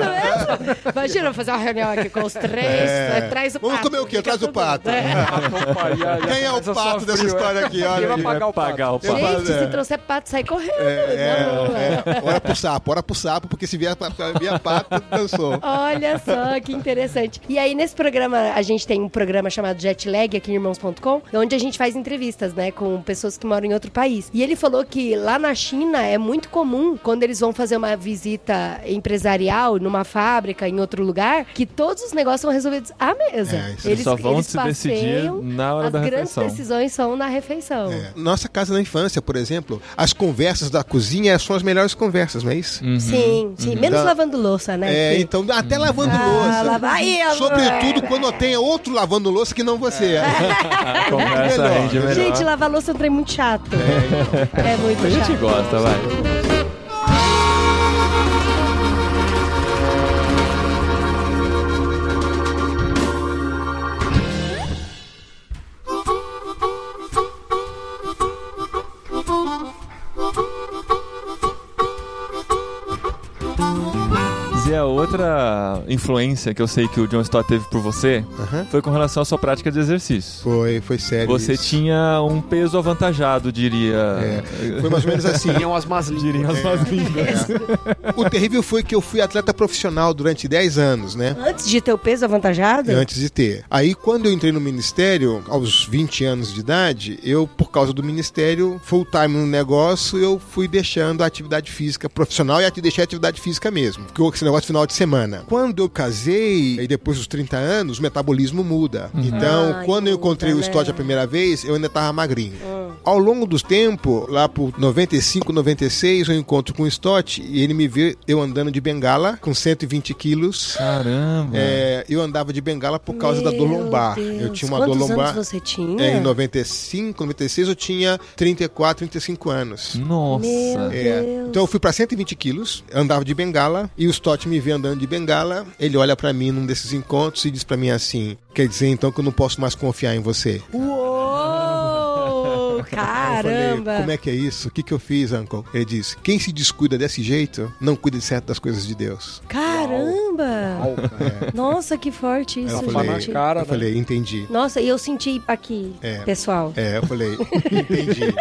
mesmo? Imagina eu fazer uma reunião aqui com os três, É. aí traz o Vamos pato. comer o quê? Traz o pato. É. *laughs* Quem é o pato dessa história aqui? Olha Quem vai pagar o pagar pato? o pato. Gente, É. se trouxer pato, sai correndo. É, rua. é. Ora pro sapo, ora pro sapo, porque se vier, vier pato, dançou. Olha só, que interessante. E aí, nesse programa, a gente tem um programa chamado Jetlag aqui em irmãos.com, onde a gente faz entrevistas, né, com pessoas que moram em outro país. E ele falou que lá na China é muito comum, quando eles vão fazer uma visita empresarial numa fábrica, em outro lugar, que todos os negócios são resolvidos à mesa. É, isso Eles só vão se decidir na hora as da grandes refeição. decisões são na refeição. É. Nossa casa na infância, por exemplo, as conversas da cozinha são as melhores conversas, não é isso? Uhum. Sim, sim. Menos Tá. lavando louça, né? É, Que- então, até lavando Ah, louça. lava- Aí. Sobretudo quando tenha outro lavando louça que não você. A conversa *laughs* melhor. rende melhor. Gente, lavar louça é um trem muito chato. É, muito a gente chato. gosta, vai. Zé, outra influência que eu sei que o John Stott teve por você Aham. foi com relação à sua prática de exercício. Foi, foi sério. Você isso. tinha um peso avantajado, diria. É, foi mais ou menos assim. Tinham as más línguas. Diriam as más línguas. O terrível foi que eu fui atleta profissional durante 10 anos, né? Antes de ter o peso avantajado? Antes de ter. Aí, quando eu entrei no ministério, aos 20 anos de idade, eu, por causa do ministério, full time no negócio, eu fui deixando a atividade física profissional e até deixei a atividade física mesmo. Porque esse negócio final de semana. Quando eu casei, e depois dos 30 anos, o metabolismo muda. Então, Ah, quando eu muda, encontrei o né? Stott a primeira vez, eu ainda tava magrinho. Ao longo dos tempos, lá por 95, 96, eu encontro com o Stott e ele me vê eu andando de bengala com 120 quilos. Caramba. É, eu andava de bengala por causa da dor Meu lombar. Deus. Eu tinha uma Quantos dor lombar. anos você tinha? É, em 95, 96 eu tinha 34, 35 anos. Nossa. Meu É. Deus. Então eu fui pra 120 quilos, andava de bengala, e o Stott me vê andando de bengala. Ele olha pra mim num desses encontros e diz pra mim assim: Quer dizer então que eu não posso mais confiar em você? Uou! Caramba! falei, como é que é isso? O que, que eu fiz, Uncle? Ele disse: quem se descuida desse jeito, não cuida de certas coisas de Deus. Caramba! Uau, cara. Nossa, que forte isso, eu falei, gente. cara, eu né? falei, entendi. Nossa, e eu senti aqui, É. pessoal. É, eu falei, *laughs* entendi.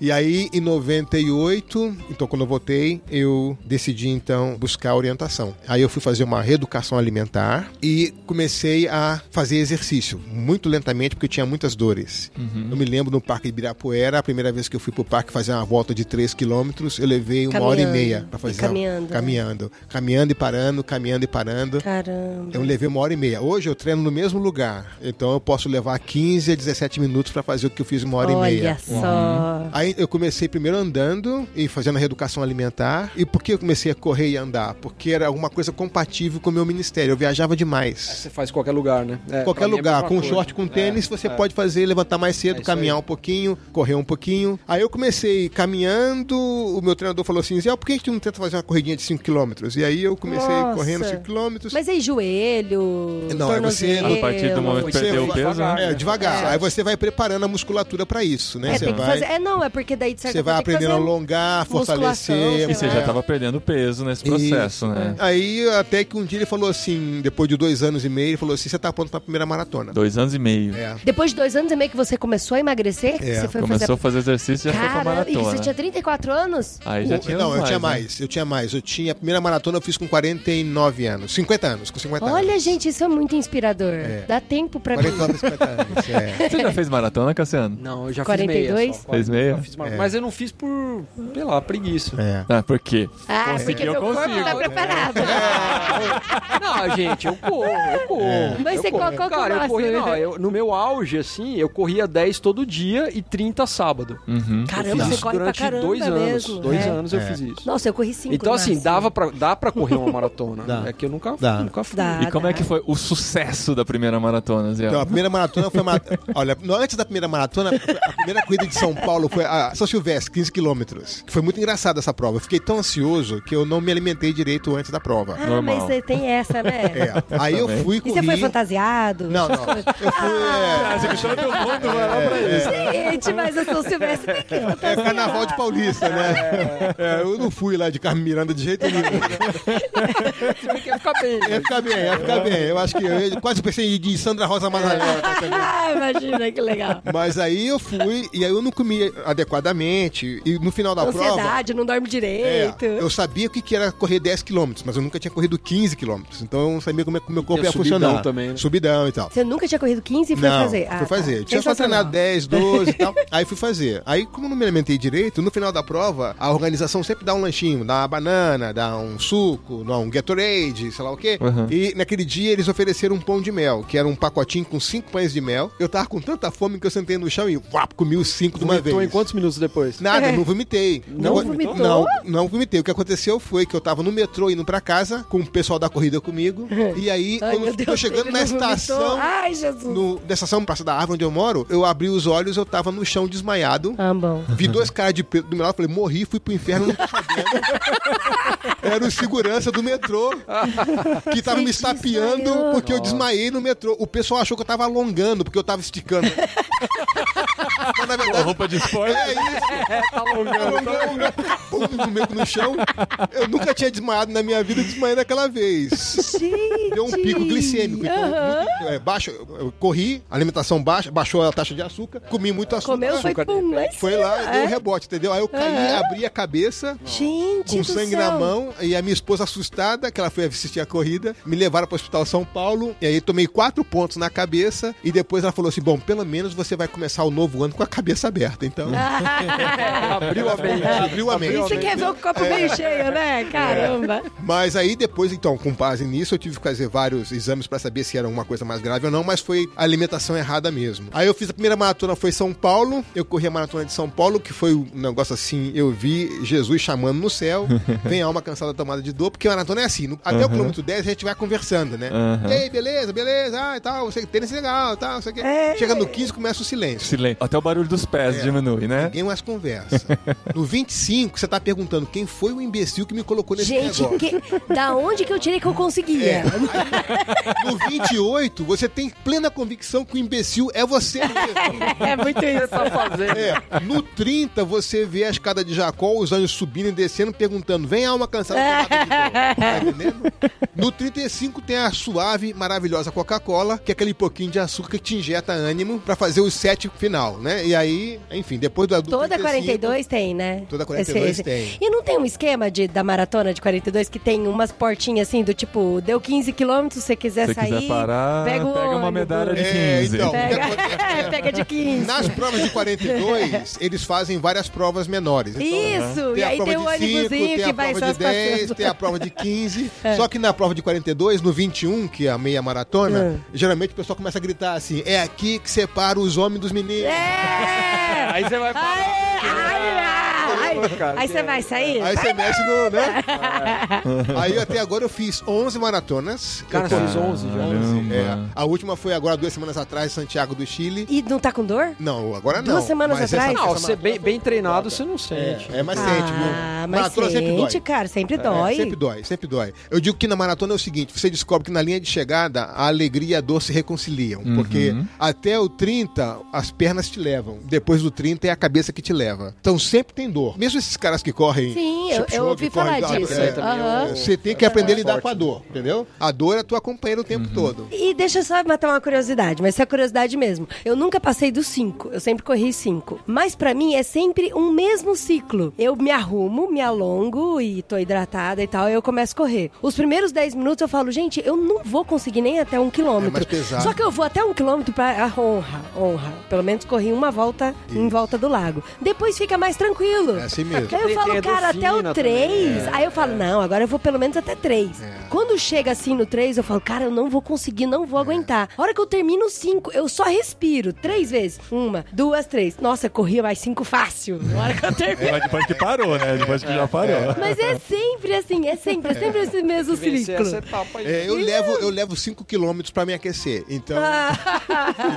E aí, em 98, então quando eu voltei, eu decidi então buscar orientação. Aí eu fui fazer uma reeducação alimentar e comecei a fazer exercício, muito lentamente, porque eu tinha muitas dores. Eu me lembro no Parque Ibirapuera, a primeira vez que eu fui pro parque fazer uma volta de 3 quilômetros, eu levei uma hora e Caminhando. meia para fazer. E caminhando, né? Caminhando. Caminhando e parando, caminhando e parando. Caramba. Eu levei uma hora e meia. Hoje eu treino no mesmo lugar. Então eu posso levar 15 a 17 minutos para fazer o que eu fiz uma hora e meia. Olha só. Aí eu comecei primeiro andando e fazendo a reeducação alimentar. E por que eu comecei a correr e andar? Porque era alguma coisa compatível com o meu ministério. Eu viajava demais. Você faz qualquer lugar, né? É, Qualquer é lugar, mesma com um coisa. short, com tênis, É, você é. pode fazer, levantar mais cedo, É caminhar aí. um pouquinho, correr um pouquinho. Aí eu comecei caminhando, o meu treinador falou assim, Zé, por que a gente não tenta fazer uma corridinha de 5 km? E aí eu comecei Nossa. correndo 5 km. Mas aí, joelho, Não, é você-. A partir do momento que perdeu o peso, devagar, né? É, devagar. É. Aí você vai preparando a musculatura pra isso, né? É, você tem que vai, fazer... É, não, é porque daí, de certa você vai aprendendo a alongar, fortalecer. E você já lá. estava perdendo peso nesse processo, Isso. né? Aí até que um dia ele falou assim, depois de dois anos e meio, ele falou assim, você tá pronto pra primeira maratona. Dois anos e meio. É. Depois de dois anos e meio que você começou a emagrecer, É, você foi Começou a fazer... exercício e já foi pra Cara, e maratona. você tinha 34 anos? Aí já O- tinha não, eu tinha né? mais, eu tinha mais. Eu tinha a primeira maratona eu fiz com 49 anos, 50 anos, com 50 Olha, anos. gente, isso é muito inspirador. Dá tempo pra mim. 49 50 anos, é. *laughs* Você já fez maratona, Cassiano? Não, eu já 42? fiz meia. Só, Fez meia? Fiz mar- É. Mas eu não fiz por, sei lá, preguiça. É. Ah, por quê? Ah, Consegui, porque eu meu corpo consigo. tá preparado. Não, gente, eu corro, eu corro. Mas eu você corro. qual- qual é Cara, eu corri, não, eu- no meu auge, assim, eu corria 10 todo dia e 30 sábado. Uhum. Caramba, você corre pra durante caramba dois anos. mesmo. Dois É. anos eu É. fiz isso. Nossa, eu corri 5 Então, assim, dava pra, dá pra correr uma *laughs* maratona. Dá. É que eu nunca, Dá. nunca fui. Dá. E como é que foi o sucesso da primeira maratona, Zé? Então, a primeira maratona foi uma. Olha, antes da primeira maratona, a primeira corrida de São Paulo foi a São Silvestre, 15 quilômetros. Que foi muito engraçada essa prova. Eu fiquei tão ansioso que eu não me alimentei direito antes da prova. Ah, Normal. mas você tem essa, né? É. Aí eu fui E correr. você foi fantasiado? Não, não. Eu fui. é, todo mundo vai lá pra isso. Gente, mas a São Silvestre tem que É fantasiar. carnaval de Paulista, né? É, eu não fui lá de Carmen Miranda de jeito nenhum. Se bem que ia ficar bem. Ia ficar bem, ia ficar bem. Eu acho que eu quase pensei em Sandra Rosa Madalena. tá? Ah, imagina, que legal. Mas aí eu fui e aí eu não comi adequadamente. E no final da prova. Ansiedade, não dorme É, direito. eu sabia o que que era correr 10 km, mas eu nunca tinha corrido 15 km. Então eu não sabia como é que o meu corpo E é ia funcionar. subidão também, né? Subidão e tal. Você nunca tinha corrido 15 e foi não, fazer? Ah, fui fazer. tá. Tinha só treinado 10, 12 e tal. Aí fui fazer. Aí, como não me alimentei direito, no final da prova, a organização sempre dá um lanchinho, dá uma banana, dá um suco, dá um Gatorade, sei lá o quê. Uhum. E naquele dia eles ofereceram um pão de mel, que era um pacotinho com cinco pães de mel. Eu tava com tanta fome que eu sentei no chão e uap, comi os cinco de uma vez. em quantos minutos depois? Nada, não vomitei. Não O que- vomitou? Não, não vomitei. O que aconteceu foi que eu tava no metrô indo pra casa, com o pessoal da corrida comigo. e aí, Ai, quando eu tô chegando na não estação. Ai, Jesus. No, na estação Praça da Árvore, onde eu moro, eu abri os olhos, eu tava no chão desmaiado. Ah, bom. Vi dois caras de peso do meu lado, falei, morri, fui pro inferno, não tô sabendo. Era o segurança do metrô que tava me estapeando porque eu desmaiei no metrô. O pessoal achou que eu tava alongando, porque eu tava esticando. *laughs* Mas na verdade, Roupa de esporte. é isso. *laughs* Tá alongando. Alongando, pum, no, no chão. Eu nunca tinha desmaiado na minha vida, desmaiei naquela vez. Gente. Deu um pico glicêmico. Então, muito- é, baixo, eu, eu corri, alimentação baixa, baixou a taxa de açúcar, comi muito açúcar. Comeu, foi pum, lá em Foi lá, deu um É. rebote, entendeu? Aí eu caí, Aham. abri a cabeça, Gente com sangue céu. na mão, e a minha esposa assustada, que ela foi assistir a corrida, me levaram para o Hospital São Paulo, e aí tomei quatro pontos na cabeça, e depois ela falou assim: bom, pelo menos você vai começar o novo ano com a cabeça aberta. Então, *laughs* Abriu a mente. abriu a E mente. você quer ver o copo meio cheio, né? Caramba. Mas aí depois, então, com base nisso, eu tive que fazer vários exames pra saber se era uma coisa mais grave ou não, mas foi a alimentação errada mesmo. Aí eu fiz a primeira maratona, foi São Paulo, eu corri a maratona de São Paulo, que foi um negócio assim, eu vi Jesus chamando no céu, *laughs* vem a alma cansada tomada de dor, porque a maratona é assim, no- até o quilômetro 10 a gente vai conversando, né? Aham. E aí, beleza, beleza, ah, e tal, você tênis legal, tal, não sei o quê. É. Chega no 15, começa o silêncio. Silêncio. Até o barulho dos pés É. diminui, né? Ninguém mais conversa. *laughs* No 25, você tá perguntando quem foi o imbecil que me colocou nesse Gente, negócio. que- da onde que eu tirei que eu conseguia? É. No 28, você tem plena convicção que o imbecil é você mesmo. É, muito isso. Você tá fazendo? É, no 30 você vê a escada de Jacó, os anjos subindo e descendo, perguntando: vem alma cansada. *laughs* Tá entendendo? No 35 tem a suave, maravilhosa Coca-Cola, que é aquele pouquinho de açúcar que te injeta ânimo pra fazer o set final, né? E aí, enfim, depois do, do Toda 35, 42 tem, né? Toda 42 tem. E não tem um esquema de, da maratona de 42 que tem umas portinhas assim do tipo, deu 15 quilômetros, se você quiser Se sair, quiser parar, pega, o pega uma medalha de É, 15. então. o que Pega, *laughs* pega de 15. Nas provas de 42, *laughs* eles fazem várias provas menores. Então, Isso, e Tem a aí prova tem o de 5, ônibusinho tem que a vai prova só de 10, passando. tem a prova de 15. *laughs* Só que na prova de 42, no 21, que é a meia maratona, geralmente o pessoal começa a gritar assim: é aqui que separa os homens dos meninos. É! Aí você vai falar. Ai, ai, ai. cara, Aí você é- vai sair? Aí você mexe no, né? Aí até agora eu fiz 11 maratonas. Cara, Eu fiz 11 já. Caramba. É, a última foi agora duas semanas atrás, Santiago do Chile. E não tá com dor? Não, agora não. Duas semanas Mas atrás? essa- Não, essa você bem, bem treinado, você não É, sente. é mais sente, viu? Ah, mas Maratona sempre sente, dói. cara, sempre É, dói. sempre dói, sempre dói. Eu digo que na maratona é o seguinte: você descobre que na linha de chegada a alegria e a dor se reconciliam. Uhum. Porque até o 30, as pernas te levam. Depois do 30 é a cabeça que te leva. Então sempre tem dor. Mesmo esses caras que correm. Sim, eu, eu ouvi correm falar da- disso. é, Aham. Você tem que aprender a lidar com a dor, entendeu? A dor é a tua companheira o tempo todo. E deixa eu só matar uma curiosidade, mas isso é curiosidade mesmo. Eu nunca passei dos 5, eu sempre corri 5. Mas pra mim é sempre um mesmo ciclo. Eu me arrumo, me alongo e tô hidratada e tal, e eu começo a correr. Os primeiros 10 minutos eu falo, gente, eu não vou conseguir nem até um quilômetro. É mais pesado. Só que eu vou até um quilômetro pra a honra, honra. Pelo menos corri uma volta em volta do lago. Depois fica mais tranquilo. É assim mesmo. Aí eu falo, tem cara, até o endorfina 3. também, Aí eu falo, não, agora eu vou pelo menos até 3. É. Quando chega assim no 3, eu falo, cara, eu não vou conseguir, não vou aguentar. A hora que eu termino o 5, eu só respiro três vezes. Uma, duas, três. Nossa, corria mais 5 fácil. Na hora que eu termino. Mas depois que parou, né? Depois que já parou. *laughs* Mas é sempre assim, é sempre, é sempre esse mesmo ciclo. etapa aí. É, eu levo eu levo 5 quilômetros pra me aquecer. Então,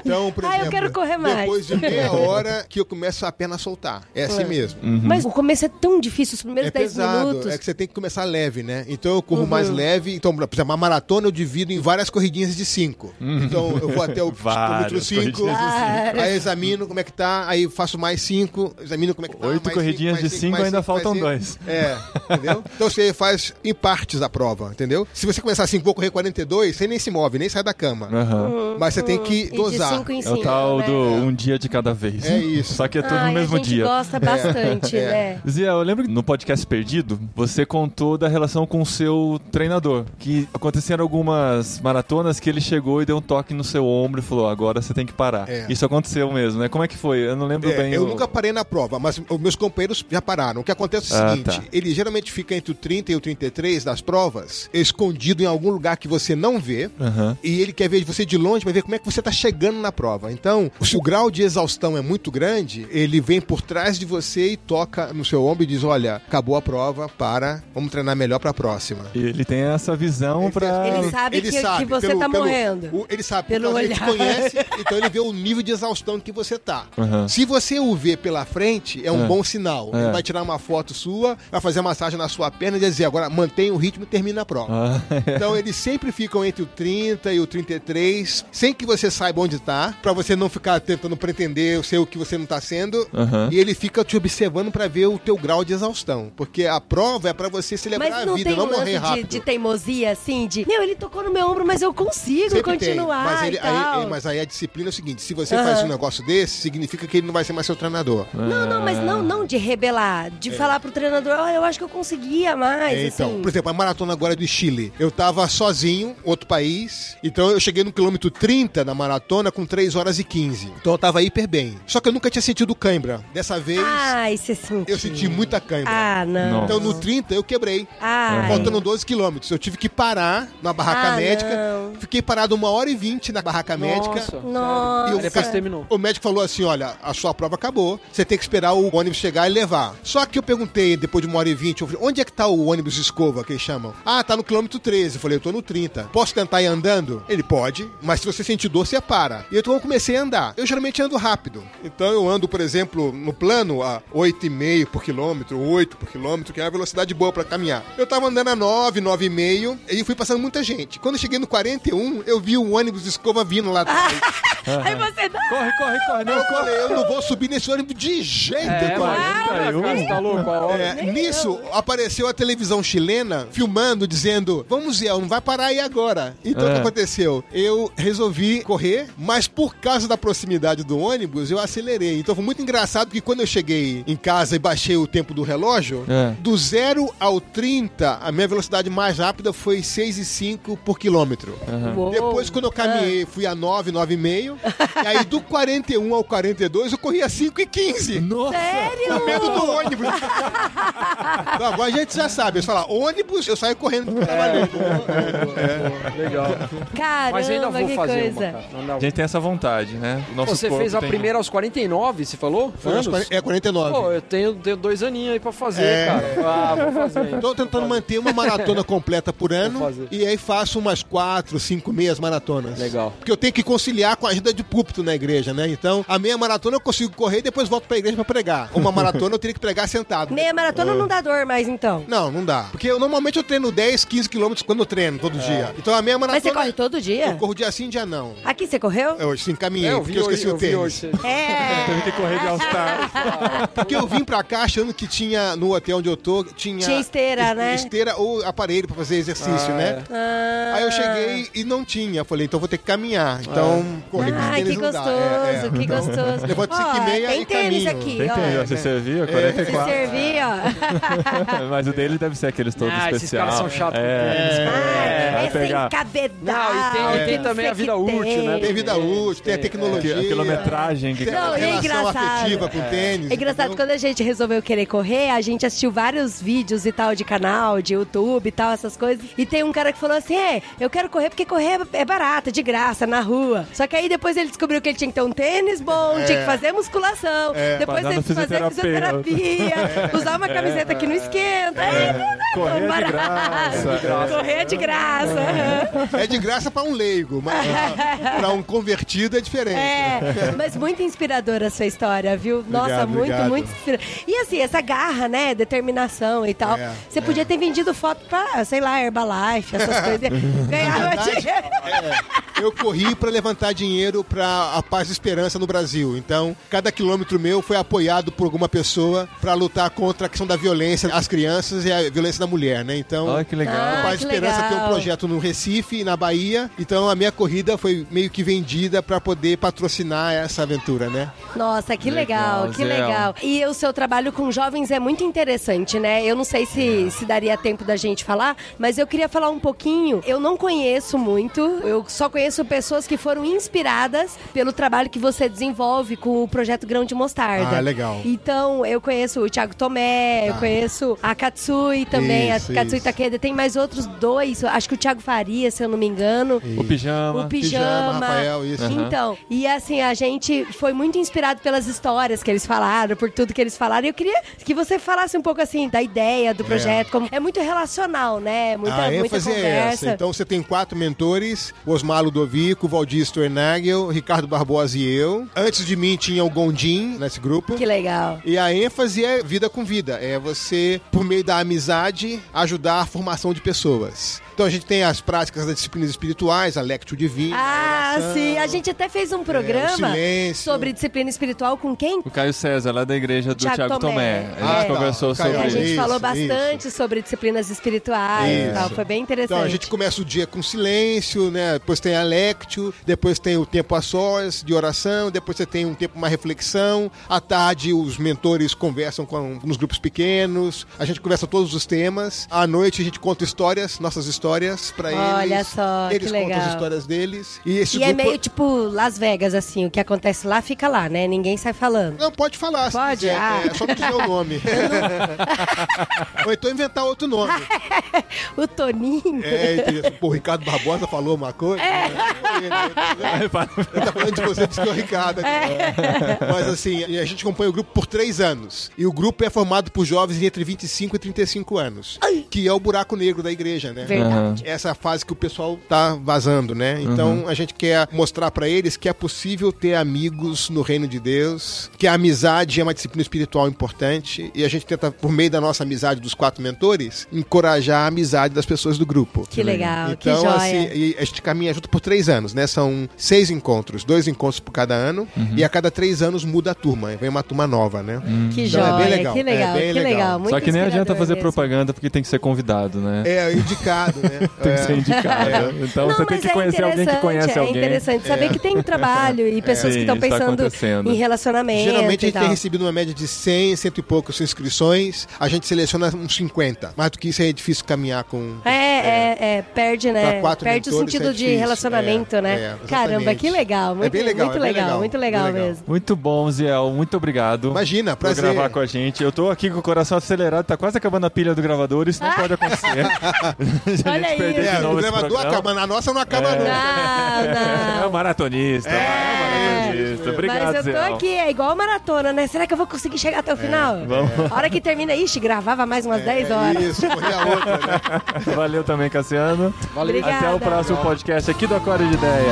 então, por *laughs* Ah, eu exemplo, quero correr mais. depois de meia hora que eu começo a perna a soltar. É assim mesmo. Mas o começo é tão difícil, os primeiros É 10 pesado, minutos. é que você tem que começar leve, né? Então eu corro mais leve. Então, por exemplo, uma maratona eu divido em várias corridinhas de 5. Então eu vou até o *laughs* quilômetro 5, corridinhas de cinco. aí examino como é que tá, aí faço mais 5, examino como é que tá. Oito mais corridinhas cinco, mais de cinco, cinco, ainda cinco, faltam cinco. dois. É, entendeu? *laughs* Então você faz em partes a prova, entendeu? Se você começar assim, vou correr 42, você nem se move, nem sai da cama. Aham. Mas você tem que E de dosar. 5 em É o 5. tal né? do um dia de cada vez. É isso. Só que é tudo Ai, no mesmo a gente dia. gosta bastante, É. né? Zia, eu lembro que no podcast Perdido, você contou da relação com o seu treinador. Que aconteceram algumas maratonas que ele chegou e deu um toque no seu ombro e falou: agora você tem que parar. É. Isso aconteceu mesmo, né? Como é que foi? Eu não lembro É, bem. eu o- nunca parei na prova, mas os meus companheiros já pararam. O que acontece é o Ah, seguinte: tá. ele geralmente fica entre o 30 e o 33 das provas, escondido em algum lugar que você não vê. Aham. E ele quer ver você de longe para ver como é que você tá chegando na prova. Então, se o grau de exaustão é muito grande, ele vem por trás de você e toca no seu ombro e diz: Olha, acabou a prova, para, vamos treinar melhor para a próxima. E ele tem essa visão pra. Ele sabe que- que você tá morrendo. o- ele sabe, Pelo porque ele te olhar. conhece, *laughs* então ele vê o nível de exaustão que você tá. Aham. Se você o vê pela frente, é um É. bom sinal. É. Ele vai tirar uma foto sua, vai fazer a massagem na sua perna e dizer, agora mantenha o ritmo e termina a prova. Ah, *laughs* Então eles sempre ficam entre o 30 e o 33, sem que você saiba onde tá, pra você não ficar tentando pretender ser o que você não tá sendo. Aham. E ele fica te observando pra ver o teu grau de exaustão, porque a prova é pra você celebrar a vida, não morrer de, rápido. de teimosia, assim, de... Meu, ele tocou no meu ombro, mas eu consigo Sempre tem. continuar Mas, ele- aí, mas aí a disciplina é o seguinte: se você faz um negócio desse, significa que ele não vai ser mais seu treinador. Não, não, mas não, não de rebelar, de falar pro treinador, ó, eu acho que eu conseguia mais, É, então, assim. por exemplo, a maratona agora do Chile. Eu tava sozinho, outro país. Então eu cheguei no quilômetro 30 na maratona com 3 horas e 15. Então eu tava hiper bem. Só que eu nunca tinha sentido cãibra. Dessa vez Ai, você sentiu. eu senti muita cãibra. Ah, não. Não. Então no 30 eu quebrei. Ai. Faltando 12 quilômetros. Eu tive que parar na barraca Ah, médica. não. Fiquei parado uma hora e vinte na barraca médica. Nossa. Nossa. E o Depois terminou. O médico falou assim: olha, a sua prova acabou, você tem que esperar o ônibus chegar e levar. Só que eu perguntei, depois de uma hora e vinte, eu falei, onde é que tá o ônibus escova que eles chamam? Ah, tá no quilômetro 13. Eu falei, eu tô no 30. Posso tentar ir andando? Ele pode, mas se você sentir dor, você para. E então eu comecei a andar. Eu geralmente ando rápido. Então eu ando, por exemplo, no plano a 8,5 por quilômetro, 8 por quilômetro, que é uma velocidade boa pra caminhar. Eu tava andando a 9, 9,5 meio e fui passando muita gente. Quando eu cheguei no 41, eu vi um ônibus de escova vindo lá atrás. *laughs* Aí você não. Corre, corre, corre. Não, eu falei, eu não vou subir nesse ônibus de jeito É, mas cara, você tá louco a hora. É, nisso, apareceu a televisão chilena filmando, dizendo: Vamos, Ziel, não vai parar aí agora. Então, o É. que aconteceu? Eu resolvi correr, mas por causa da proximidade do ônibus, eu acelerei. Então, foi muito engraçado que quando eu cheguei em casa e baixei o tempo do relógio, É. do 0 ao 30, a minha velocidade mais rápida foi 6,5 por quilômetro. Uou. Depois, quando eu caminhei, fui a 9, 9,5. e aí, do 41 ao 42, eu corri a 5 e 15. Nossa! Sério? Perto do ônibus. Então, agora a gente já sabe. Eu falo, ônibus, eu saio correndo pro trabalho. Legal. Caramba, Mas ainda vou que fazer coisa. uma, cara. A gente tem essa vontade, né? O nosso Você corpo fez a tem- primeira aos 49, você falou? Foi aos Anos? 40 É 49. Pô, eu tenho, tenho dois aninhos aí pra fazer, É. cara. Ah, vou fazer. Tô tentando manter uma maratona *laughs* completa por ano e aí faço umas quatro, cinco meias maratonas. Legal. Porque eu tenho que conciliar com a agenda de púlpito na igreja, né? Então, a meia maratona eu consigo correr e depois volto pra igreja pra pregar. Uma *laughs* maratona eu teria que pregar sentado. Meia maratona não dá dor mais, então. Não, não dá. Porque eu normalmente eu treino 10, 15 quilômetros quando eu treino, todo dia. Então a meia maratona... Mas você corre todo dia? Eu corro dia sim, dia não. Aqui você correu? Eu sim, caminhei, É, eu porque vi eu esqueci hoje, o eu vi tênis. hoje. É. *laughs* Teve que correr de. *laughs* Porque eu vim pra cá achando que tinha, no hotel onde eu tô, tinha... Tinha esteira, es- né? Esteira ou aparelho pra fazer exercício, Ah, né? Ah. Aí eu cheguei e não tinha. Falei, então vou ter que caminhar. Então, correr com os Ai, tênis que não dá. gostoso, É, é. que gostoso. Levanta cinco e Ó, meia Tem e tênis caminho. aqui, Tem, ó. tem, ó, você servia, Se 44. servir, ó. *laughs* Mas o dele deve ser aqueles todos Ah, esses especial. caras são chatos. É. Vai é pegar. sem cabedal. Não, e tem- e tem também a vida útil, né? Tem vida útil, tem a Que- tecnologia. A quilometragem que Tem Não, e é relação engraçado. afetiva com o tênis. É engraçado, quando a gente resolveu querer correr, a gente assistiu vários vídeos e tal de canal, de YouTube e tal, essas coisas. E tem um cara que falou assim: é, eu quero correr porque correr é barato, de graça, na rua. Só que aí depois ele descobriu que ele tinha que ter um tênis bom, tinha que fazer musculação, depois Passar ele no fazer fisioterapia, *laughs* usar uma camiseta que não esquenta. É, não é Correr tão de graça. Correr é de graça. É de graça pra um leigo, mas *laughs* pra um convertido é diferente. É, mas muito inspiradora a sua história, viu? Nossa, Obrigado, muito, obrigado. muito inspiradora. E assim, essa garra, né? Determinação e tal. É, Você podia ter vendido foto pra, sei lá, Herbalife, essas *laughs* coisas. Ganhava verdade, dinheiro. É, eu corri pra levantar dinheiro pra a Paz e Esperança no Brasil. Então, cada quilômetro meu foi apoiado por alguma pessoa pra lutar contra a questão da violência às crianças e a violência da mulher, né? Então, Olha que legal. Ah, a Paz e que Esperança tem um legal. projeto no Recife e na Bahia. Então, a minha corrida foi meio que vendida pra poder patrocinar essa aventura, né? Nossa, que legal, Legal, que Zé. legal. E o seu trabalho com jovens é muito interessante, né? Eu não sei se, se daria tempo da gente falar, mas eu queria falar um pouquinho. Eu não conheço muito, eu só conheço pessoas que foram inspiradas pelo trabalho que você desenvolve com o projeto Grão de Mostarda. Ah, legal. Então, eu conheço o Thiago Tomé, eu Ah. conheço a Katsui também, Isso, a Katsui isso. Takeda. Tem mais outros dois, acho que o Thiago Faria, se eu não me engano. O pijama. O pijama. Pijama, Rafael, isso. Aham. Então, e assim, a gente foi muito inspirado pelas histórias que eles falaram, por tudo que eles falaram. E eu queria que você falasse um pouco assim da ideia do projeto, como é muito relacional, né? Muita, a muita ênfase é conversa. essa. Então você tem quatro mentores: Osmar Ludovico, Valdir Stornagel, Ricardo Barbosa e eu. Antes de mim tinha o Gondim nesse grupo. Que legal. E a ênfase é vida com vida. É você, por meio da amizade, ajudar a formação de pessoas. Então a gente tem as práticas das disciplinas espirituais, a Lectio Divina. Ah, a oração. sim. A gente até fez um o programa silêncio. sobre disciplina espiritual com quem? O Caio César, lá da igreja do Thiago Thiago, Tomé. Tomé. A É. gente conversou Ah, tá. Caio, sobre A gente Isso, falou isso. bastante sobre disciplinas espirituais e Isso. tal. Foi bem interessante. Então a gente começa o dia com silêncio, né? Depois tem a lectio, depois tem o tempo a sós de oração, depois você tem um tempo uma reflexão. À tarde os mentores conversam com nos grupos pequenos. A gente conversa todos os temas. À noite a gente conta histórias, nossas histórias pra eles. Olha só, eles que contam legal. as histórias deles. E esse E é grupo meio tipo Las Vegas, assim, o que acontece lá fica lá, né? Ninguém sai falando. Não, pode falar. Pode? quiser. Ah. É só não dizer o nome. *laughs* *laughs* Ou então inventar outro nome. *laughs* O Toninho. É? Pô, o Ricardo Barbosa falou uma coisa. É. né? Ele, tá falando de você, disse que é o Ricardo. aqui. Mas assim, a gente acompanha o grupo por três anos. E o grupo é formado por jovens entre 25 e 35 anos. Que é o buraco negro da igreja, né? Verdade. Verdade. essa é a fase que o pessoal tá vazando, né? Então a gente quer mostrar pra eles que é possível ter amigos no reino de Deus, que a amizade é uma disciplina espiritual importante e a gente tenta, por meio da nossa amizade dos quatro mentores, encorajar a amizade das pessoas do grupo. Que legal, Então, que joia. assim, a gente caminha junto por três anos, né? São seis encontros, dois encontros por cada ano, e a cada três anos muda a turma, vem uma turma nova, né? que Então, é joia, bem legal, que é legal, bem que legal. legal. Muito Só que nem adianta fazer mesmo. propaganda porque tem que ser convidado, né? É, indicado, né? *laughs* Tem É. que ser indicado. Então Não, você tem que é conhecer alguém que conhece é alguém. interessante saber que tem trabalho e pessoas que estão tá pensando acontecendo. em relacionamento Geralmente a gente tem recebido uma média de 100, cento e poucos inscrições. A gente seleciona uns 50. Mais do que isso é difícil caminhar com. É, é, é, perde, né? Perde o mentores sentido é de relacionamento, É, né? é. Caramba, que legal. Muito, bem legal, muito é bem legal, legal, muito legal, mesmo. Muito bom, Ziel. Muito obrigado. Imagina, por prazer. gravar com a gente. Eu tô aqui com o coração acelerado, tá quase acabando a pilha do gravador, isso não pode acontecer. *laughs* a gente Olha aí. perder de É, novo o gravador programa. acaba, a nossa não acaba É. nunca. Não, É não. o maratonista. É, o maratonista. Obrigado, Mas eu tô Ziel. aqui, é igual maratona, né? Será que eu vou conseguir chegar até o final? vamos. A hora que termina, ixi, gravava mais umas 10 horas. É, Isso, corria outra, né? *laughs* Valeu também, Cassiano. Valeu. Obrigada. Até o próximo podcast aqui do Acorde de Ideias.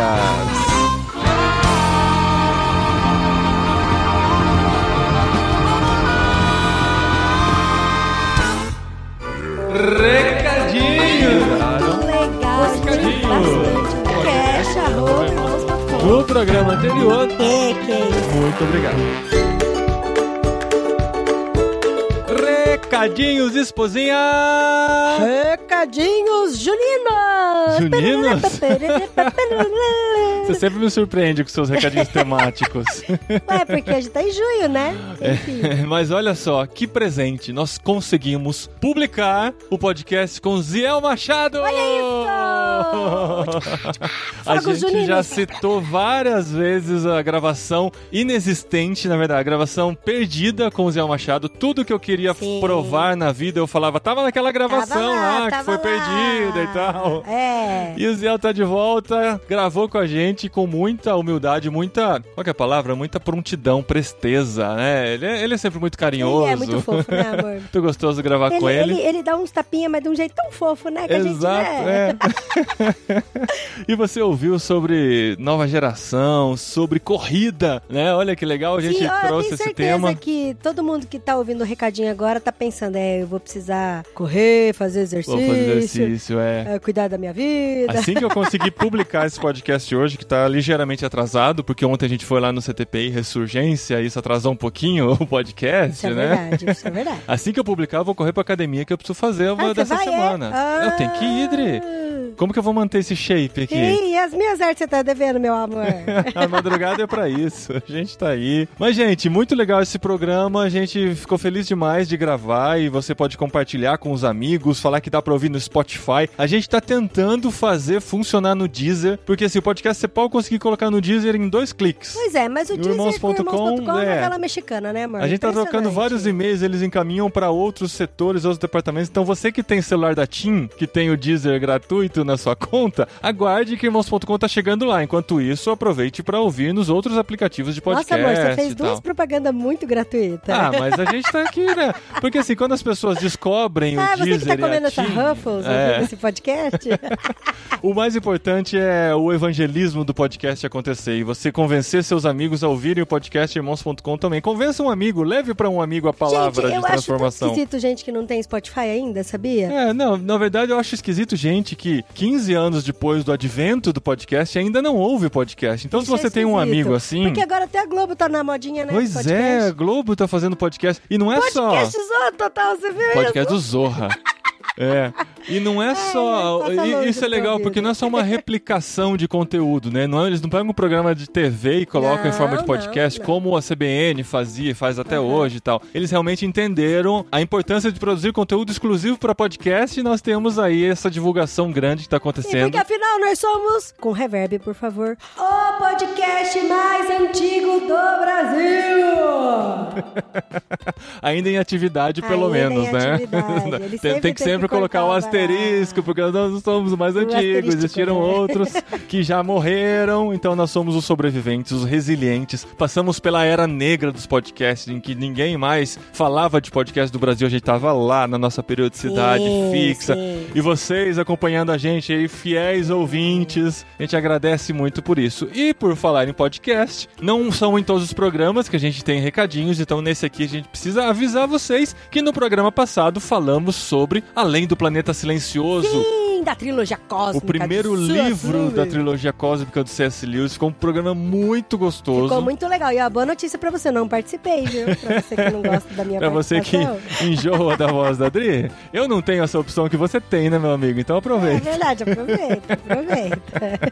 Recadinho! Legal. Cash, arroba, No programa anterior, que, que é isso? muito obrigado. Recadinhos, esposinha! Recadinhos juninos! Juninos? *laughs* Você sempre me surpreende com seus recadinhos *laughs* temáticos. Ué, porque a gente tá em junho, né? Enfim. *laughs* Mas olha só, que presente! Nós conseguimos publicar o podcast com Ziel Machado! Olha isso! A gente juninos. já citou várias vezes a gravação inexistente, na verdade, a gravação perdida com o Ziel Machado. Tudo que eu queria Sim. provar na vida, eu falava, tava naquela gravação Tava lá, lá, que tava foi lá. perdida e tal. É. E o Ziel tá de volta, gravou com a gente com muita humildade, muita. Qual que é a palavra? Muita prontidão, presteza, né? Ele é, ele é sempre muito carinhoso. Ele é muito fofo, né, amor? *laughs* muito gostoso gravar Ele, com ele. ele, ele dá uns tapinhas, mas de um jeito tão fofo, né? Que Exato, a gente, né? é. *laughs* e você ouviu sobre nova geração, sobre corrida, né? Olha que legal, a gente Sim, eu trouxe tenho esse certeza tema. que todo mundo que tá ouvindo o recadinho agora tá pensando, é, eu vou precisar correr, fazer exercício, Vou fazer exercício, é. é, cuidar da minha vida. Assim que eu conseguir *laughs* publicar esse podcast hoje, que tá ligeiramente atrasado, porque ontem a gente foi lá no CTPI Ressurgência, e isso atrasou um pouquinho o podcast, Isso é né? verdade, isso é verdade. *laughs* Assim que eu publicar, eu vou correr pra academia que eu preciso fazer uma Ah, dessa vai, é? semana. Ah. Eu tenho que ir, Dri. Como que eu vou manter esse shape aqui? E as minhas artes você tá devendo, meu amor? *laughs* A madrugada é pra isso. A gente tá aí. Mas, gente, muito legal esse programa. A gente ficou feliz demais de gravar e você pode compartilhar com os amigos, falar que dá pra ouvir no Spotify. A gente tá tentando fazer funcionar no Deezer, porque assim, o podcast você pode conseguir colocar no Deezer em dois cliques. Pois é, mas o Deezer com irmãos.com, irmãos.com é é. novela mexicana, né, amor? A gente tá trocando vários e-mails, eles encaminham pra outros setores, outros departamentos. Então você que tem celular da TIM, que tem o Deezer gratuito na sua conta, aguarde que irmãos.com tá chegando lá. Enquanto isso, aproveite pra ouvir nos outros aplicativos de Nossa, podcast. amor, você fez duas propagandas muito gratuitas. Ah, mas a gente tá aqui, né? Porque assim, quando as pessoas descobrem *laughs* Ah, o você Deezer que tá e a comendo essa Ruffles é, ouvindo esse podcast? *laughs* o mais importante é o evangelismo do podcast acontecer e você convencer seus amigos a ouvirem o podcast irmãos.com também. Convença um amigo, leve pra um amigo a palavra gente, eu de acho tão transformação. esquisito gente que não tem Spotify ainda, sabia? É, não, na verdade eu acho esquisito gente que 15 anos depois do advento do podcast ainda não ouve podcast. Então Isso se você é tem um amigo assim... Porque agora até a Globo tá na modinha, né? Pois do é, a podcast. Globo tá fazendo podcast. E não é só... Podcast Zona Total, você viu Podcast do Zorra. É. E não é só. e- longe isso é legal, porque não é só uma replicação de conteúdo, né? Não, é- eles não pegam um programa de TV e colocam em Não, forma de não, podcast, não. como a CBN fazia e faz até hoje e tal. Eles realmente entenderam a importância de produzir conteúdo exclusivo para podcast e nós temos aí essa divulgação grande que tá E acontecendo. porque afinal nós somos, com reverb, por favor, o podcast mais antigo do Brasil! *laughs* ainda em atividade, pelo Ainda em menos, né? atividade. *laughs* Tem, sempre tem que tem que sempre colocar o asterisco, porque nós somos os mais antigos, existiram né? outros *laughs* que já morreram, então nós somos os sobreviventes, os resilientes. Passamos pela era negra dos podcasts, em que ninguém mais falava de podcast do Brasil, a gente tava lá na nossa periodicidade Sim, fixa. sim. E vocês acompanhando a gente aí, fiéis ouvintes, a gente agradece muito por isso. E por falar em podcast, não são em todos os programas que a gente tem recadinhos, então nesse aqui a gente precisa avisar vocês que no programa passado falamos sobre Além do Planeta Silencioso. Sim, da trilogia cósmica. O primeiro livro Lewis. da trilogia cósmica do C.S. Lewis ficou um programa muito gostoso. Ficou muito legal. E a boa notícia pra você, não participei, viu? Pra você que não gosta da minha Pra você que enjoa da voz da Adri, eu não tenho essa opção que você tem, né, meu amigo? Então É aproveita. verdade, aproveita, aproveita.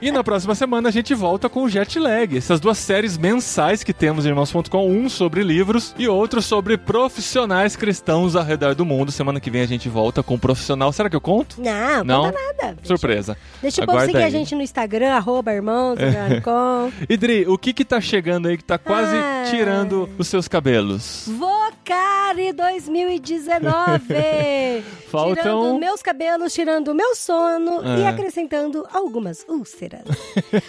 E na próxima semana a gente volta com o Jet Lag, essas duas séries mensais que temos em irmãos.com, um sobre livros e outro sobre profissionais cristãos ao redor do mundo. Semana que vem a gente volta com um profissional. Será que eu conto? Não, Não? não nada. Surpresa. Deixa o povo Aguarda seguir a aí. gente no Instagram, arroba irmãos. *laughs* Idri, o que que tá chegando aí que tá quase Ah. tirando os seus cabelos? Vocari 2019! *laughs* Faltam- Tirando meus cabelos, tirando o meu sono e É. acrescentando algumas úlceras.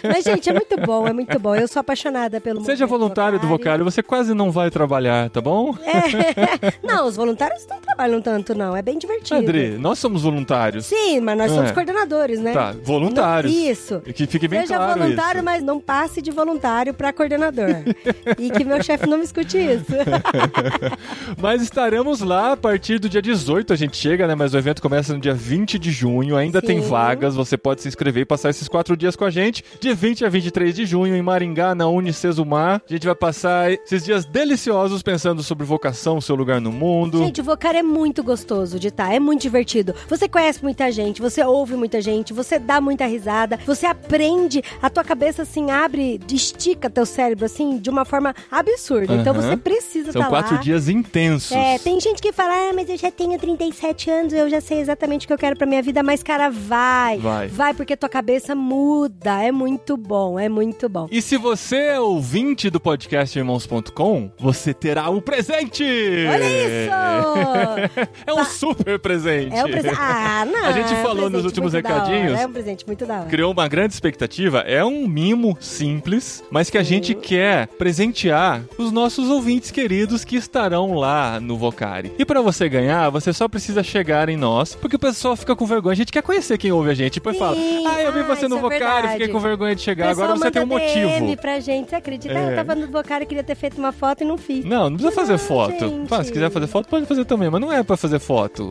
Mas, gente, é muito bom, é muito bom. Eu sou apaixonada pelo Seja voluntário do Vocário, você quase não vai trabalhar, tá bom? É. *laughs* Não, os voluntários não trabalham tanto, não. É bem divertido. Adri, nós somos voluntários. Sim, mas nós somos É. coordenadores, né? Tá, voluntários. Não- Isso. Que fique bem Seja claro voluntário, isso. mas não passe de voluntário pra coordenador. *laughs* e que meu chefe não me escute isso. *laughs* Mas estaremos lá a partir do dia 18, a gente chega, né? Mas o evento começa no dia 20 de junho, ainda tem Sim. vagas, você pode se inscrever e passar esses quatro dias com a gente. De 20 a 23 de junho, em Maringá, na Unicesumar. A gente vai passar esses dias deliciosos pensando sobre vocação, seu lugar no mundo. Gente, o Vocar é muito gostoso de estar, é muito divertido. Você conhece muita gente, você ouve muita gente, você dá muita risada, você aprende, a tua cabeça assim abre, estica teu cérebro assim de uma forma absurda. Então Aham. você precisa São estar quatro lá. dias intensos. É, tem gente que fala, ah, mas eu já tenho 37 anos, eu já sei exatamente o que eu quero pra minha vida, mas cara, vai. Vai. Vai, porque tua cabeça muda. É muito bom, é muito bom. E se você é ouvinte do podcast irmãos.com, você terá um presente! Olha isso! *laughs* É um super presente! É um presente. Ah, *laughs* não. A gente é um falou nos presente últimos da hora, recadinhos. É um presente muito da hora. criou uma grande expectativa. É um mimo simples, mas que a gente quer presentear os nossos ouvintes queridos que estarão lá no Vocari. E pra você ganhar, você só precisa chegar em nós, porque o pessoal fica com vergonha. A gente quer conhecer quem ouve a gente. Depois fala: Sim, Ah, eu vi ah, você no isso é Vocari, verdade. fiquei com vergonha de chegar. Agora você tem um manda motivo. DM pra gente, você acredita? É. Ah, eu tava no Bocara, queria ter feito uma foto e não fiz. Não, não precisa fazer Não, foto. Fala, se quiser fazer foto, pode fazer também, mas não é pra fazer foto.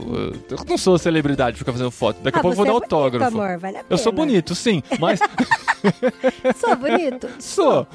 Eu não sou celebridade pra ficar fazendo foto. Daqui a Ah, pouco eu vou você dar é bonito, autógrafo. amor, vale a Eu sou bonito, sim, mas *laughs* *laughs* Sou bonito? Sou.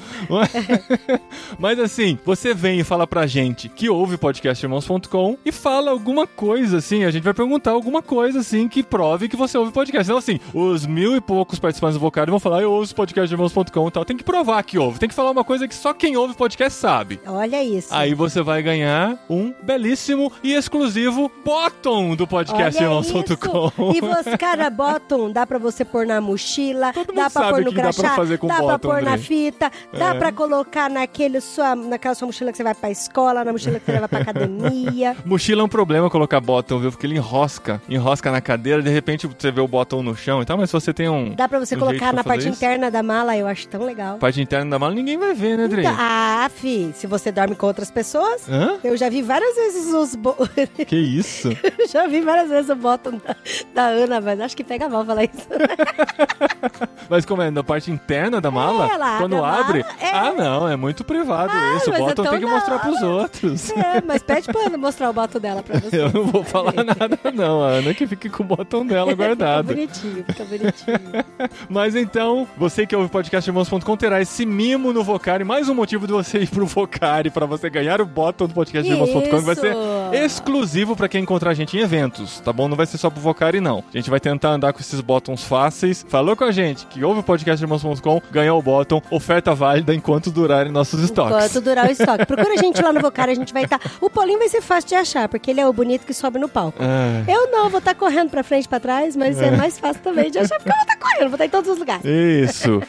*laughs* Mas assim, você vem e fala pra gente que ouve podcastirmãos.com e fala alguma coisa assim. A gente vai perguntar alguma coisa assim que prove que você ouve podcast. Então, assim, os mil e poucos participantes do Vocário vão falar, eu ouço podcastirmãos.com e tal. Tem que provar que ouve. Tem que falar uma coisa que só quem ouve podcast sabe. Olha isso. Aí você vai ganhar um belíssimo e exclusivo bottom do podcastirmãos.com. E você, cara, bottom, dá pra você pôr na mochila, Todo dá pra pôr o no que dá pra crachá, fazer com dá pra bottom, pôr na André. fita, dá É. pra colocar naquele sua, naquela sua mochila que você vai pra escola, na mochila que você leva pra academia. *laughs* Mochila é um problema colocar bottom, viu? Porque ele enrosca, enrosca na cadeira, de repente você vê o bottom no chão e tal, mas se você tem um. Dá pra você um colocar na pra parte isso, interna da mala, eu acho tão legal. Parte interna da mala, ninguém vai ver, né, Dre? Então, ah, fi, se você dorme com outras pessoas, Hã? eu já vi várias vezes os. Bo... *laughs* Que isso? eu já vi várias vezes o bottom da, da Ana, mas acho que pega mal falar isso. *laughs* Mas como é? Na parte interna da mala? ela Quando abre mala, é. Ah, não, é muito privado Ah, isso. O é bottom tem que da mostrar pros outros. É, mas pede pra Ana mostrar o bottom dela pra *laughs* você. Eu não vou falar nada, não. A Ana que fique com o bottom dela *laughs* Fica guardado. bonitinho, fica bonitinho. *laughs* Mas então, você que ouve podcastirmãos.com terá esse mimo no Vocari, mais um motivo de você ir pro Vocari pra você ganhar o bottom do podcastirmãos.com, que vai ser exclusivo pra quem encontrar a gente em eventos, tá bom? Não vai ser só pro Vocari, não. A gente vai tentar andar com esses bottoms fáceis. Falou com a gente que ouve o podcastirmãos.com, ganhou o bottom, oferta válida enquanto durarem nossos estoques. Enquanto durar o estoque. Procura a gente lá no Vocar, a gente vai estar. O Paulinho vai ser fácil de achar, porque ele é o bonito que sobe no palco. Ah, Eu não, vou estar correndo pra frente e pra trás, mas é. mais fácil também de achar, porque eu vou estar correndo, vou estar em todos os lugares. isso.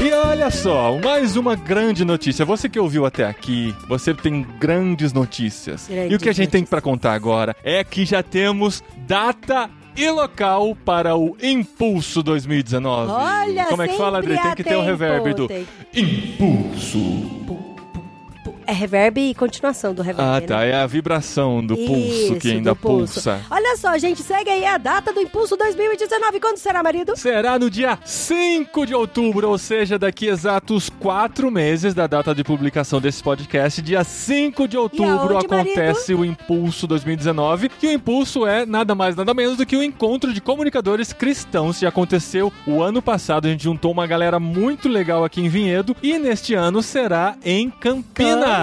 E olha só, mais uma grande notícia. Você que ouviu até aqui, você tem grandes notícias. Grandes e o que a gente tem notícias. pra contar agora é que já temos data e local para o Impulso 2019. Olha, Como é que fala, Adri? Tem que ter o tempo, reverb do tem- Impulso. É reverb e continuação do reverb. Ah, né? tá. É a vibração do pulso que Isso, ainda pulso. pulsa. Olha só, gente, segue aí a data do Impulso 2019. Quando será, marido? Será no dia 5 de outubro, ou seja, daqui exatos quatro meses da data de publicação desse podcast. Dia 5 de outubro acontece o Impulso 2019. E o Impulso é nada mais, nada menos do que o encontro de comunicadores cristãos que aconteceu o ano passado. A gente juntou uma galera muito legal aqui em Vinhedo. E neste ano será em Campinas. Campinas!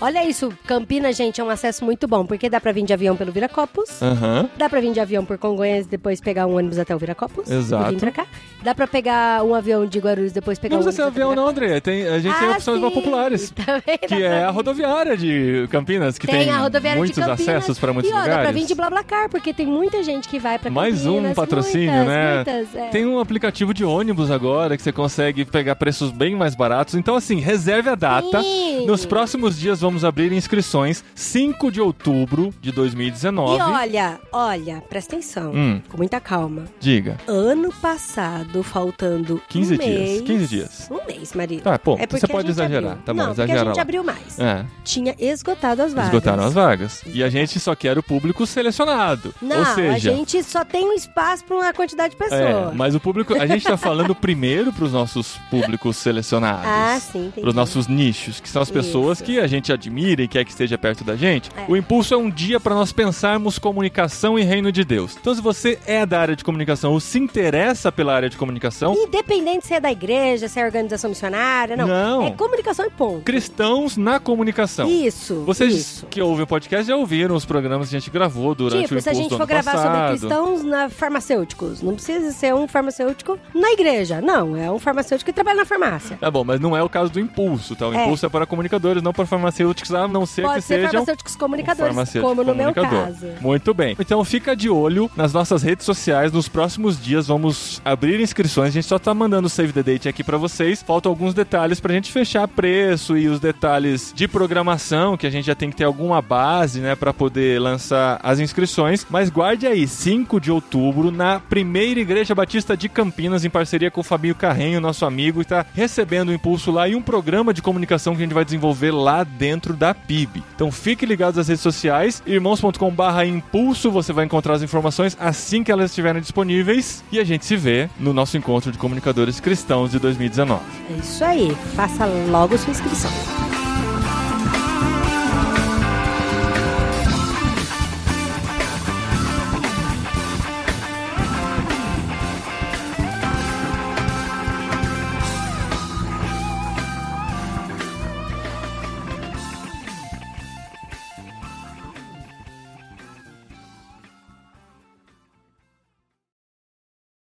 Olha isso, Campinas, gente, é um acesso muito bom, porque dá pra vir de avião pelo Viracopos. Aham. Dá pra vir de avião por Congonhas e depois pegar um ônibus até o Viracopos. Exato. E vir pra cá. Dá pra pegar um avião de Guarulhos depois pegar Não um precisa ser avião, não, André. Tem, a gente tem Ah, opções mais sim, populares. *laughs* também Que pra é a rodoviária de Campinas, que tem, Tem, a rodoviária muitos de Campinas. acessos para muitos e, ó, lugares. dá pra vir de BlaBlaCar, porque tem muita gente que vai pra Mais um Campinas, patrocínio, muitas, né? Muitas, é. Tem um aplicativo de ônibus agora que você consegue pegar preços bem mais baratos. Então, assim, reserve a data. Sim. Nos próximos dias vamos abrir inscrições. 5 de outubro de 2019. E olha, olha, presta atenção, Hum. com muita calma. Diga. Ano passado, faltando 15 um dias, mês, 15 dias. Um mês, marido. Tá, pô, é você pode exagerar. abriu. Tá bom, Não, exagera a gente lá. abriu mais. É, Tinha esgotado as vagas. esgotaram as vagas. E a gente só quer o público selecionado. Não, Ou seja, a gente só tem um espaço pra uma quantidade de É, pessoas. mas o público. A gente tá *laughs* falando primeiro pros nossos públicos selecionados. Ah, sim, entendi. Pros nossos nichos, que são as pessoas Isso. que a gente admira e quer que esteja perto da gente. É. O impulso é um dia para nós pensarmos comunicação e reino de Deus. Então, se você é da área de comunicação ou se interessa pela área de comunicação, Independente se é da igreja, se é organização missionária, não. Não. É comunicação e ponto. cristãos na comunicação. Isso. Vocês isso. que ouvem o podcast já ouviram os programas que a gente gravou durante Tipo, o se a impulso gente for gravar sobre cristãos na farmacêuticos, não precisa ser um farmacêutico na igreja. Não, é um farmacêutico que trabalha na farmácia. Tá bom, mas não é o caso do impulso, tá? O É. impulso é para comunicadores, não para farmacêuticos, a não ser Pode que ser sejam farmacêuticos comunicadores, farmacêutico como no meu caso. Muito bem. Então fica de olho nas nossas redes sociais. Nos próximos dias vamos abrir inscrições. A gente só tá mandando o save the date aqui pra vocês. Faltam alguns detalhes pra gente fechar preço e os detalhes de programação, que a gente já tem que ter alguma base, né, Pra poder lançar as inscrições. Mas guarde aí, 5 de outubro, na primeira Igreja Batista de Campinas, em parceria com o Fabinho Carrenho, nosso amigo, que tá recebendo o impulso lá e um programa de comunicação que a gente vai desenvolver lá dentro da PIB. Então fique ligado nas redes sociais, irmãos.com/barra impulso, você vai encontrar as informações assim que elas estiverem disponíveis e a gente se vê no nosso encontro de comunicadores cristãos de 2019. É isso aí. Faça logo sua inscrição.